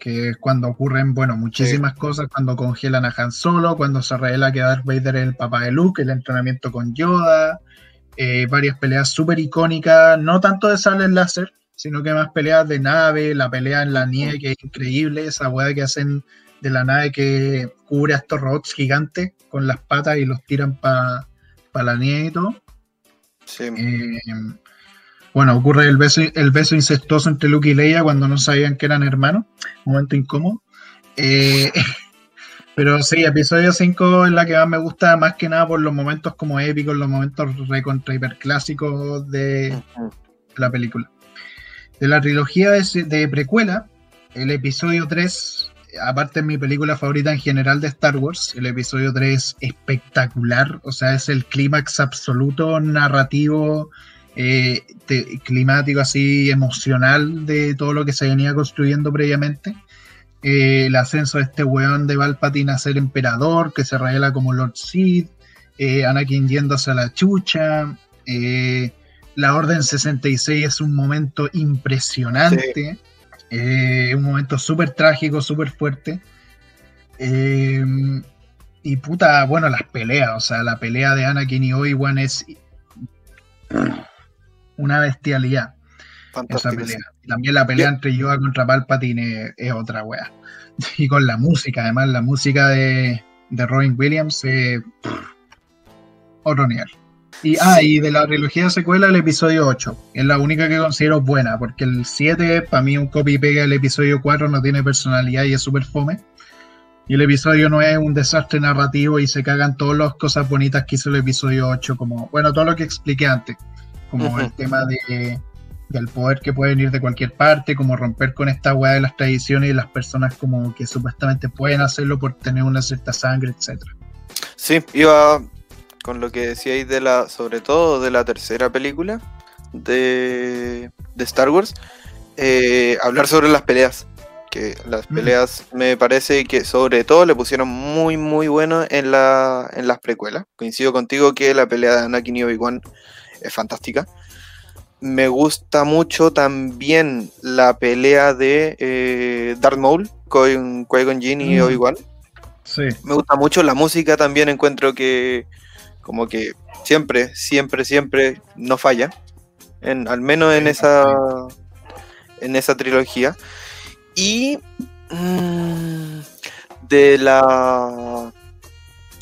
que es cuando ocurren, bueno, muchísimas sí. cosas, cuando congelan a Han Solo, cuando se revela que Darth Vader es el papá de Luke, el entrenamiento con Yoda, eh, varias peleas súper icónicas, no tanto de sable láser, sino que más peleas de nave, la pelea en la nieve, que es increíble, esa weá que hacen de la nave que cubre a estos robots gigantes con las patas y los tiran para la nieve y todo. Sí. Eh, bueno, ocurre el beso, el beso incestuoso entre Luke y Leia cuando no sabían que eran hermanos. Momento incómodo. Eh, pero sí, episodio 5 es la que más me gusta, más que nada por los momentos como épicos, los momentos recontra hiperclásicos de la película. De la trilogía de, de precuela, el episodio 3, aparte es mi película favorita en general de Star Wars, el episodio 3 es espectacular, o sea, es el clímax absoluto narrativo, eh, climático, así emocional de todo lo que se venía construyendo previamente. Eh, el ascenso de este weón de Palpatine a ser emperador, que se revela como Lord Sith, eh, Anakin yéndose a la chucha, la Orden 66 es un momento impresionante, un momento súper trágico, súper fuerte. Y puta, bueno, las peleas, o sea, la pelea de Anakin y Obi-Wan es una bestialidad esa pelea. También la pelea entre Yoda contra Palpatine es, otra wea. Y con la música, además, la música de, de Robin Williams es otro nivel. Y, ah, Sí. y de la trilogía de secuela, el episodio 8. Es la única que considero buena, porque el 7, para mí, un copy y pega del episodio 4 no tiene personalidad y es súper fome. Y el episodio 9 es un desastre narrativo y se cagan todas las cosas bonitas que hizo el episodio 8, como, bueno, todo lo que expliqué antes, como el tema de, del poder que puede venir de cualquier parte, como romper con esta weá de las tradiciones y las personas como que supuestamente pueden hacerlo por tener una cierta sangre, etcétera. Sí, iba con lo que decíais de la, sobre todo de la tercera película de, de Star Wars, eh, hablar sobre las peleas. Que las Mm. peleas me parece que sobre todo le pusieron muy muy bueno en, la, en las precuelas. Coincido contigo que la pelea de Anakin y Obi-Wan es fantástica. Me gusta mucho también la pelea de eh, Darth Maul con Qui-Gon Jinn y Mm. Obi-Wan. Sí, Me gusta mucho la música también, encuentro que como que siempre, siempre, siempre no falla. En, al menos en esa en esa trilogía. Y mm, de la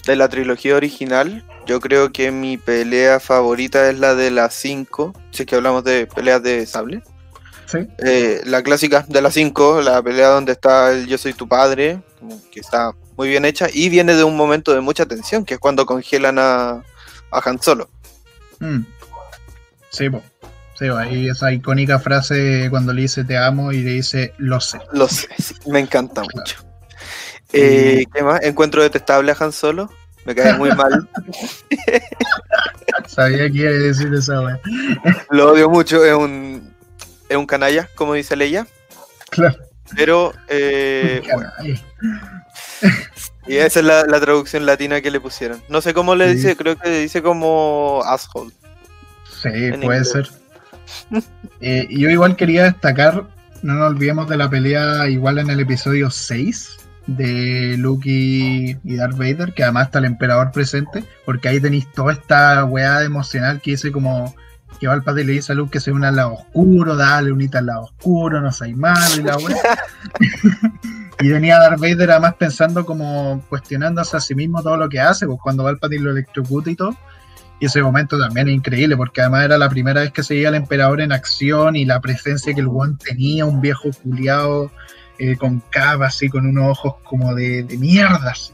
de la trilogía original, yo creo que mi pelea favorita es la de las 5, si es que hablamos de peleas de sable. sí, Eh, la clásica de las 5, la pelea donde está el Yo soy tu padre, que está muy bien hecha y viene de un momento de mucha tensión, que es cuando congelan a, a Han Solo. Mm. Sí, po. Sí, po, ahí esa icónica frase cuando le dice te amo y le dice lo sé. Lo sé, sí, me encanta Claro. mucho. Eh, ¿Qué más? Encuentro detestable a Han Solo, me cae muy mal, Sabía que iba a decir esa weá. lo odio mucho, es un, es un canalla, como dice Leia, Claro. pero eh, bueno, y esa es la, la traducción latina que le pusieron. No sé cómo le Sí. dice, creo que dice como asshole. Sí, En puede inglés. ser. Eh, yo igual quería destacar, no nos olvidemos de la pelea igual en el episodio 6 de Luke y, y Darth Vader, que además está el emperador presente, porque ahí tenéis toda esta weá emocional que dice como que Palpatine le dice a Luke que se une al lado oscuro, dale, unita al lado oscuro, no seas malo y la weá. y venía Darth Vader además pensando como cuestionándose a sí mismo todo lo que hace, pues cuando Palpatine lo electrocuta y todo. Y ese momento también es increíble, porque además era la primera vez que se veía al emperador en acción y la presencia que el guan tenía, un viejo culiado eh, con capa, así, con unos ojos como de, de mierda. así.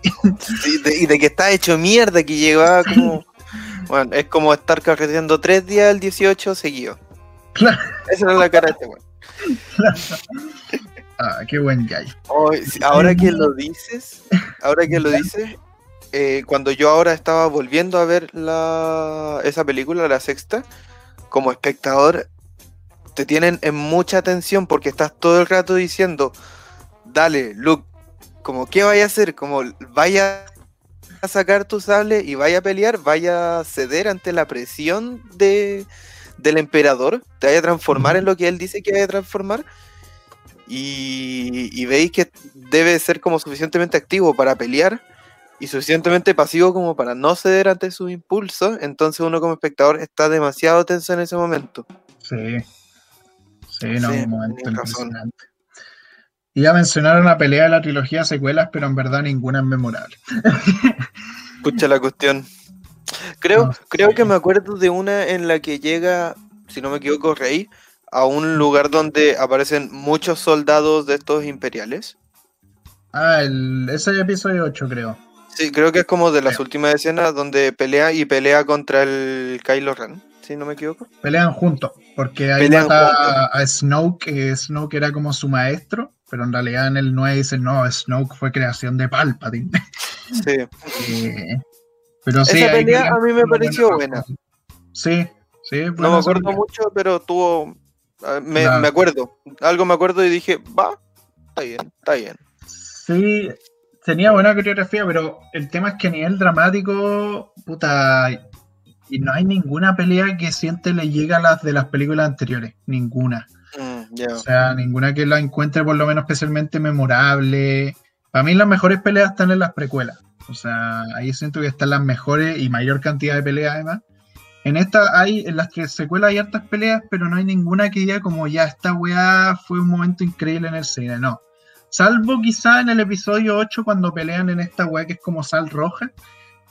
Sí, de- y de que está hecho mierda, que llegaba como. Bueno, es como estar carreteando tres días el 18 seguido. Claro. Esa era la cara de este weón. Ah, qué buen guy. Ahora que lo dices, ahora que lo dices, eh, cuando yo ahora estaba volviendo a ver la, esa película, la sexta, como espectador, te tienen en mucha atención porque estás todo el rato diciendo, dale, Luke, como qué vaya a hacer, como vaya a sacar tu sable y vaya a pelear, vaya a ceder ante la presión de, del emperador, te vaya a transformar en lo que él dice que vaya a transformar. Y, y veis que debe ser como suficientemente activo para pelear y suficientemente pasivo como para no ceder ante sus impulsos, entonces uno como espectador está demasiado tenso en ese momento. Sí. Sí, no, Sí, un momento tenés razón. impresionante. Iba a mencionar una pelea de la trilogía secuelas, pero en verdad ninguna es memorable. Escucha la cuestión. Creo, creo que me acuerdo de una en la que llega, si no me equivoco, Rey, a un lugar donde aparecen muchos soldados de estos imperiales. Ah, el, ese es el episodio 8, creo. Sí, creo que es como de las últimas escenas donde pelea y pelea contra el Kylo Ren, si no me equivoco. Pelean juntos, porque ahí mata a Snoke, que Snoke era como su maestro, pero en realidad en el 9 dicen, no, Snoke fue creación de Palpatine. Sí. Eh, pero sí, Esa pelea a mí me pareció buena. Sí, sí. No me acuerdo mucho, pero tuvo... Me, me acuerdo, algo me acuerdo y dije, va, está bien, está bien. Sí, tenía buena coreografía, pero el tema es que a nivel dramático, puta, y no hay ninguna pelea que siente le llega a las de las películas anteriores, ninguna. Mm, o sea, ninguna que la encuentre por lo menos especialmente memorable. Para mí las mejores peleas están en las precuelas. O sea, ahí siento que están las mejores y mayor cantidad de peleas además. En esta hay, en las que secuelas hay hartas peleas, pero no hay ninguna que diga como ya esta weá fue un momento increíble en el cine. No. Salvo quizá en el episodio 8 cuando pelean en esta weá que es como sal roja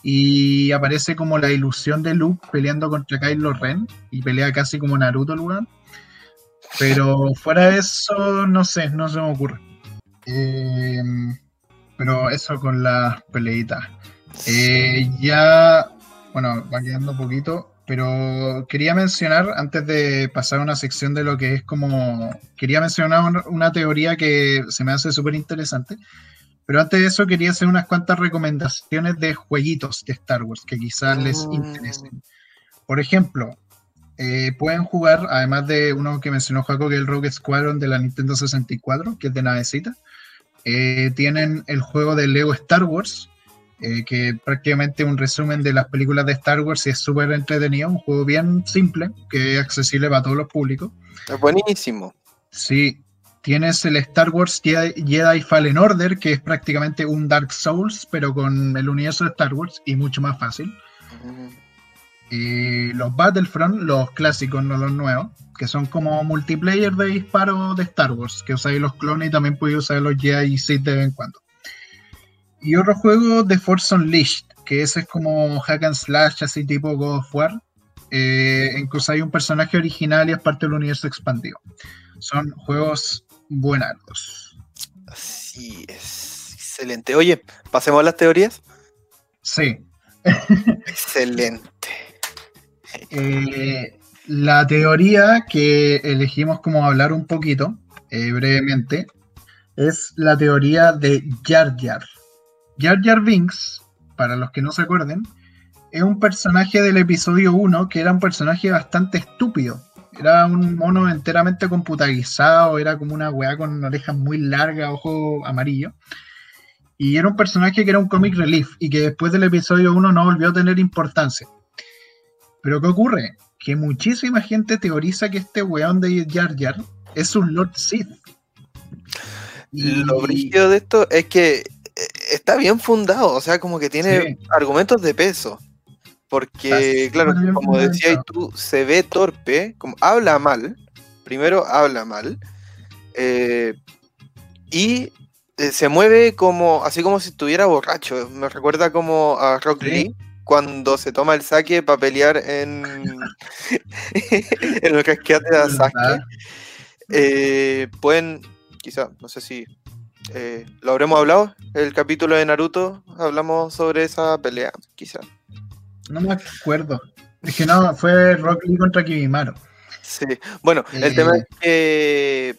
y aparece como la ilusión de Luke peleando contra Kylo Ren y pelea casi como Naruto el weón. Pero fuera de eso, no sé, no se me ocurre. Eh, pero eso con las peleitas. Eh, ya, bueno, va quedando poquito. Pero quería mencionar, antes de pasar a una sección de lo que es como. Quería mencionar una teoría que se me hace súper interesante. Pero antes de eso, quería hacer unas cuantas recomendaciones de jueguitos de Star Wars que quizás les Mm. interesen. Por ejemplo, eh, pueden jugar, además de uno que mencionó Jaco, que es el Rogue Squadron de la Nintendo 64, que es de navecita. eh, tienen el juego de Lego Star Wars, eh, que prácticamente un resumen de las películas de Star Wars y es súper entretenido, un juego bien simple, que es accesible para todos los públicos. Es buenísimo. Sí, tienes el Star Wars Jedi, Jedi Fallen Order, que es prácticamente un Dark Souls, pero con el universo de Star Wars y mucho más fácil. Y los Battlefront, los clásicos, no los nuevos, que son como multiplayer de disparo de Star Wars, que usáis los clones y también podéis usar los Jedi y Sith de vez en cuando. Y otro juego de Force Unleashed, que ese es como hack and slash, así tipo God of War, eh, en que usáis un personaje original y es parte del universo expandido. Son juegos buenardos. Así es. Excelente. Oye, pasemos a las teorías. Sí. Excelente. Eh, la teoría que elegimos como hablar un poquito, eh, brevemente, es la teoría de Jar Jar. Jar Jar Binks, para los que no se acuerden, es un personaje del episodio 1 que era un personaje bastante estúpido. Era un mono enteramente computarizado, era como una weá con orejas muy largas, ojo amarillo. Y era un personaje que era un comic relief y que después del episodio 1 no volvió a tener importancia. Pero ¿qué ocurre? Que muchísima gente teoriza que este weón de Jar Jar es un Lord Sith. Y- Lo brillo de esto es que eh, está bien fundado, o sea, como que tiene Sí. argumentos de peso. Porque, claro, como decías tú, se ve torpe, como habla mal, primero habla mal, eh, y eh, se mueve como, así como si estuviera borracho. Me recuerda como a Rock. Lee cuando se toma el saque para pelear en, en el casquete de. Sasuke. Eh, pueden, quizá, no sé si eh, lo habremos hablado, el capítulo de Naruto, hablamos sobre esa pelea, quizá. No me acuerdo. Es que no, fue Rock Lee contra Kimimaro. Sí, bueno, el Eh. tema es que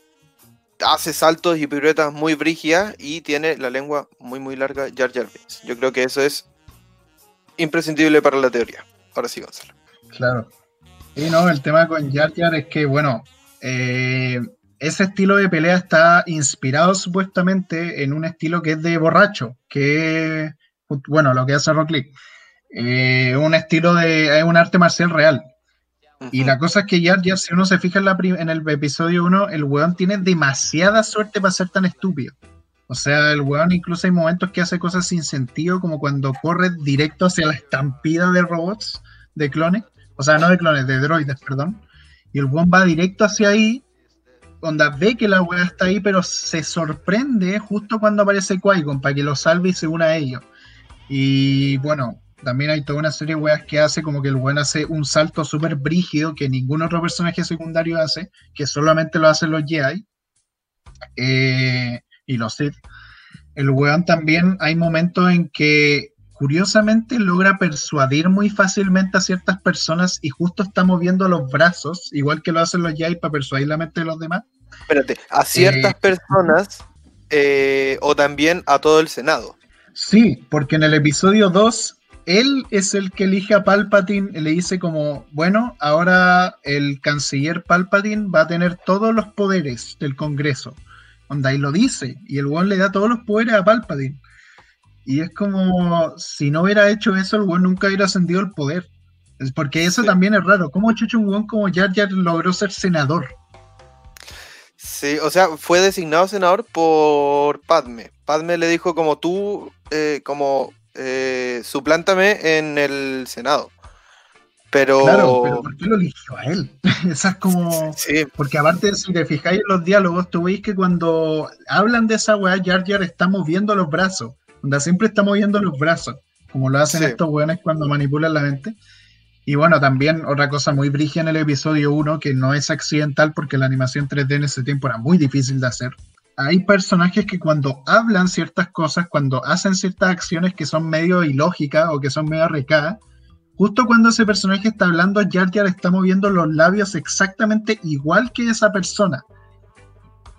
hace saltos y piruetas muy brígidas y tiene la lengua muy muy larga Jar Jar Binks. Yo creo que eso es imprescindible para la teoría. Ahora sí, Gonzalo. Claro. Y no, el tema con Jar Jar es que, bueno, eh, ese estilo de pelea está inspirado supuestamente en un estilo que es de borracho, que bueno, lo que hace Rock Lee. Eh, un estilo de, es un arte marcial real. Y la cosa es que Jar Jar, si uno se fija en, la en el episodio 1, el weón tiene demasiada suerte para ser tan estúpido. O sea, el weón incluso hay momentos que hace cosas sin sentido, como cuando corre directo hacia la estampida de robots, de clones. O sea, no de clones, de droides, perdón. Y el weón va directo hacia ahí. onda, ve que la weá está ahí, pero se sorprende justo cuando aparece Qui-Gon para que lo salve y se una a ellos. Y bueno, también hay toda una serie de weas que hace como que el weón hace un salto súper brígido que ningún otro personaje secundario hace, que solamente lo hacen los Jedi eh, y los Sith. El weón también hay momentos en que curiosamente logra persuadir muy fácilmente a ciertas personas y justo está moviendo los brazos, igual que lo hacen los Jedi para persuadir la mente de los demás. Espérate, a ciertas Eh, personas eh, o también a todo el Senado. Sí, porque en el episodio 2, él es el que elige a Palpatine y le dice como, bueno, ahora el canciller Palpatine va a tener todos los poderes del Congreso. Onda, y lo dice, y el weón le da todos los poderes a Palpatine. Y es como, si no hubiera hecho eso, el weón nunca hubiera ascendido el poder. Es porque eso Sí. también es raro. ¿Cómo chucho un weón como Jar Jar logró ser senador? Sí, o sea, fue designado senador por Padme. Padme le dijo como tú, eh, como eh, suplántame en el Senado. Pero, Claro, pero ¿por qué lo eligió a él? Esa es como... sí, Porque aparte, si te fijáis en los diálogos, tú veis que cuando hablan de esa weá, Jar Jar está moviendo los brazos. Onda siempre está moviendo los brazos, como lo hacen Sí. estos weones cuando manipulan la mente. Y bueno, también otra cosa muy brigia en el episodio 1, que no es accidental porque la animación 3D en ese tiempo era muy difícil de hacer. Hay personajes que cuando hablan ciertas cosas, cuando hacen ciertas acciones que son medio ilógicas o que son medio arrecadas, justo cuando ese personaje está hablando, Jar Jar está moviendo los labios exactamente igual que esa persona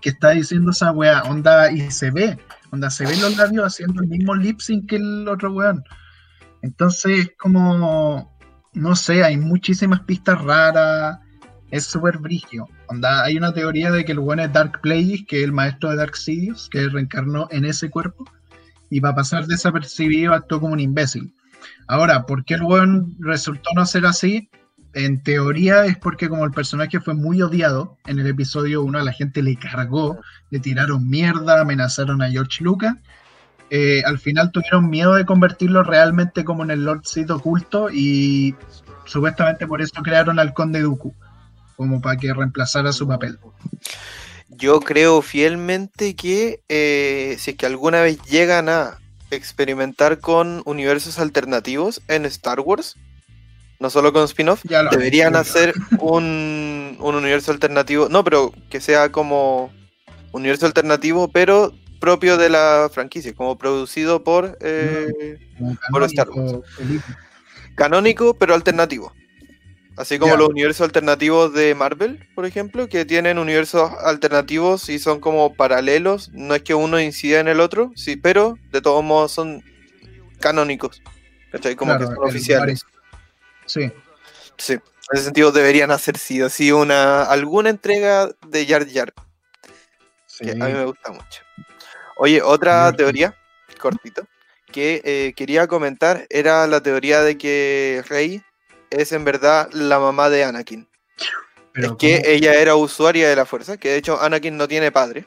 que está diciendo esa weá, onda, y se ve, onda, se ven los labios haciendo el mismo lip sync que el otro weón. Entonces, como, no sé, hay muchísimas pistas raras, es súper brigio. Hay una teoría de que el weón es Dark Plagueis, que es el maestro de Dark Sidious, que reencarnó en ese cuerpo, y para pasar desapercibido actuó como un imbécil. Ahora, ¿por qué el weón resultó no ser así? En teoría es porque como el personaje fue muy odiado en el episodio 1, a la gente le cargó, le tiraron mierda, amenazaron a George Lucas. eh, al final tuvieron miedo de convertirlo realmente como en el Lord Sith oculto y supuestamente por eso crearon al Conde Dooku, como para que reemplazara su papel. yo creo fielmente que eh, si es que alguna vez llegan a experimentar con universos alternativos en Star Wars, no solo con spin-off, deberían hacer un, un universo alternativo, no, pero que sea como universo alternativo, pero propio de la franquicia, como producido por eh, por Star Felipe. canónico, pero alternativo. Así como los universos alternativos de Marvel, por ejemplo, que tienen universos alternativos y son como paralelos. No es que uno incida en el otro, sí, pero de todos modos son canónicos. ¿Cachai? Como Claro, que son oficiales. Sí, Sí. En ese sentido deberían hacer sí o sí una alguna entrega de Jar Jar, sí. que a mí me gusta mucho. Oye, otra teoría, cortito, que eh, quería comentar era la teoría de que Rey es en verdad la mamá de Anakin. Pero es que ella era usuaria de la fuerza, que de hecho Anakin no tiene padre.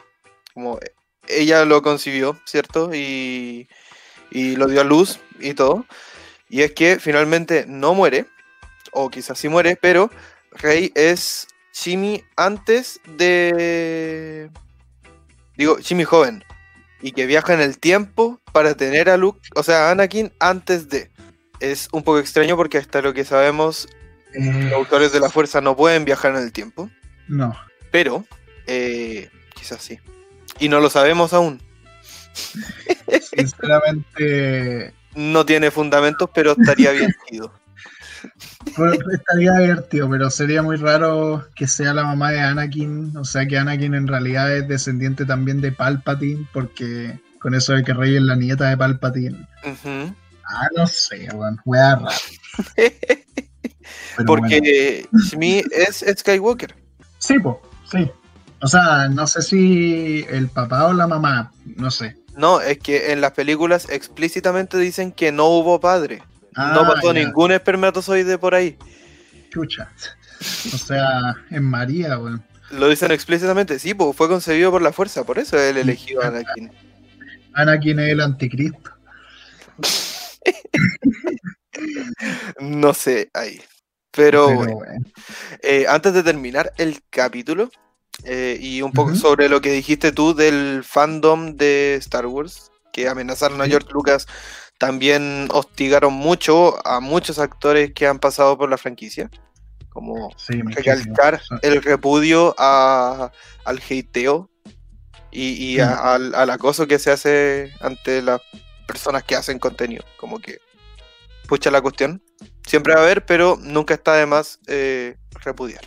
Como ella lo concibió, ¿cierto? Y, y lo dio a luz y todo. Y es que finalmente no muere, o quizás sí muere, pero Rey es Shimi antes de. Digo, Shimi joven. Y que viaja en el tiempo para tener a Luke, o sea, a Anakin antes de. Es un poco extraño porque hasta lo que sabemos, Eh, los usuarios de la fuerza no pueden viajar en el tiempo. no. Pero, eh, quizás sí. Y no lo sabemos aún. Sinceramente, No tiene fundamentos, pero estaría bien sido. Bueno, estaría divertido, pero sería muy raro que sea la mamá de Anakin, o sea que Anakin en realidad es descendiente también de Palpatine, porque con eso de que Rey es la nieta de Palpatine. Ah, no sé, weón, wea rara. Bueno. Porque Shmi es Skywalker. Sí, po, sí. O sea, no sé si el papá o la mamá, no sé. No, es que en las películas explícitamente dicen que no hubo padre. no Ah, pasó ya, ningún espermatozoide por ahí. Chucha. O sea, en María, weón. Lo dicen explícitamente. Sí, pues fue concebido por la fuerza, por eso es el elegido Anakin. Anakin es el anticristo. No sé ahí. Pero, Pero bueno. bueno. Eh, antes de terminar el capítulo, eh, y un poco sobre lo que dijiste tú del fandom de Star Wars, que amenazaron a George Lucas, también hostigaron mucho a muchos actores que han pasado por la franquicia, como recalcar el repudio a, al hateo y, al, al acoso que se hace ante las personas que hacen contenido, como que pucha la cuestión. Siempre va a haber, pero nunca está de más eh, repudiar.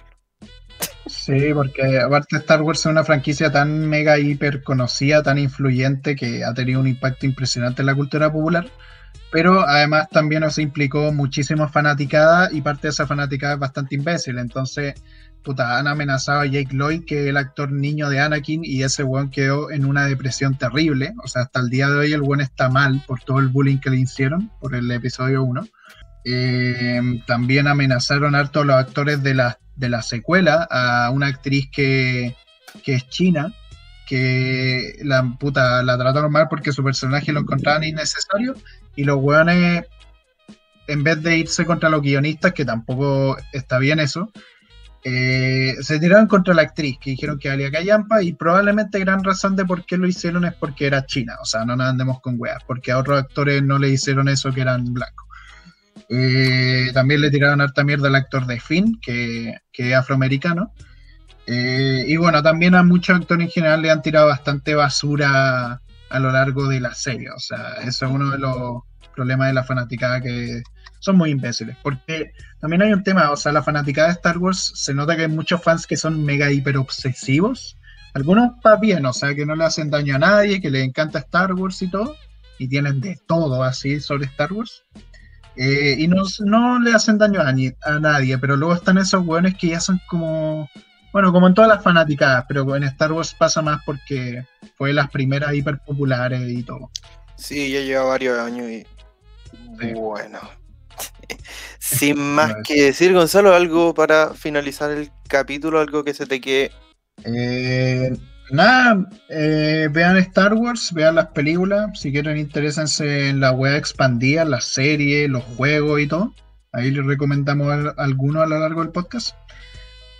Sí, porque aparte Star Wars es una franquicia tan mega hiper conocida, tan influyente, que ha tenido un impacto impresionante en la cultura popular, pero además también nos implicó muchísima fanaticada y parte de esa fanaticada es bastante imbécil, entonces puta, han amenazado a Jake Lloyd, que es el actor niño de Anakin, y ese weón quedó en una depresión terrible. O sea, hasta el día de hoy el weón está mal por todo el bullying que le hicieron por el episodio 1. Eh, también amenazaron harto a los actores de la, de la secuela, a una actriz que, que es china, que la puta la trataron mal porque su personaje lo encontraban innecesario, y los weones, en vez de irse contra los guionistas, que tampoco está bien eso, eh, se tiraron contra la actriz, que dijeron que valía callampa, y probablemente gran razón de por qué lo hicieron es porque era china, o sea, no nos andemos con weas, porque a otros actores no le hicieron eso que eran blancos. Eh, también le tiraron harta mierda al actor de Finn, que, es afroamericano. Eh, y bueno, también a muchos actores en general le han tirado bastante basura a lo largo de la serie, o sea, eso es uno de los problemas de la fanaticada que son muy imbéciles. Porque también hay un tema, o sea, la fanaticada de Star Wars se nota que hay muchos fans que son mega hiper obsesivos. Algunos va bien, o sea, que no le hacen daño a nadie, que les encanta Star Wars y todo, y tienen de todo así sobre Star Wars. Eh, y no, no, le hacen daño a, a, nadie, pero luego están esos hueones que ya son como, bueno, como en todas las fanaticadas, pero en Star Wars pasa más porque fue las primeras hiper populares y todo. Sí, ya lleva varios años y bueno, sin más que decir, Gonzalo, algo para finalizar el capítulo, algo que se te quede. Eh, nada, eh, vean Star Wars, vean las películas, si quieren interésense en la web expandida, las series, los juegos y todo. Ahí les recomendamos algunos a lo largo del podcast.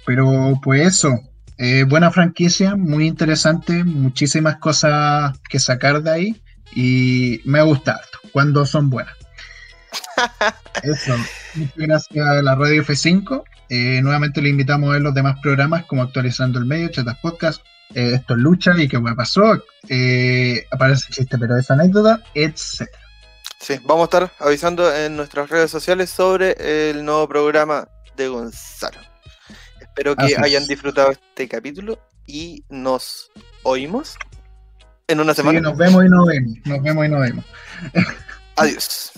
Pero pues eso, eh, buena franquicia, muy interesante, muchísimas cosas que sacar de ahí y me gusta cuando son buenas. Eso. Muchas gracias a la radio F5. Eh, nuevamente le invitamos a ver los demás programas como Actualizando el Medio, Chatas Podcast, eh, Esto es Lucha y qué pasó, eh, aparece el chiste, pero esa anécdota, etc. Sí, vamos a estar avisando en nuestras redes sociales sobre el nuevo programa de Gonzalo. Espero que hayan disfrutado este capítulo y nos oímos en una semana. nos vemos y nos vemos. Nos vemos y nos vemos. Adiós.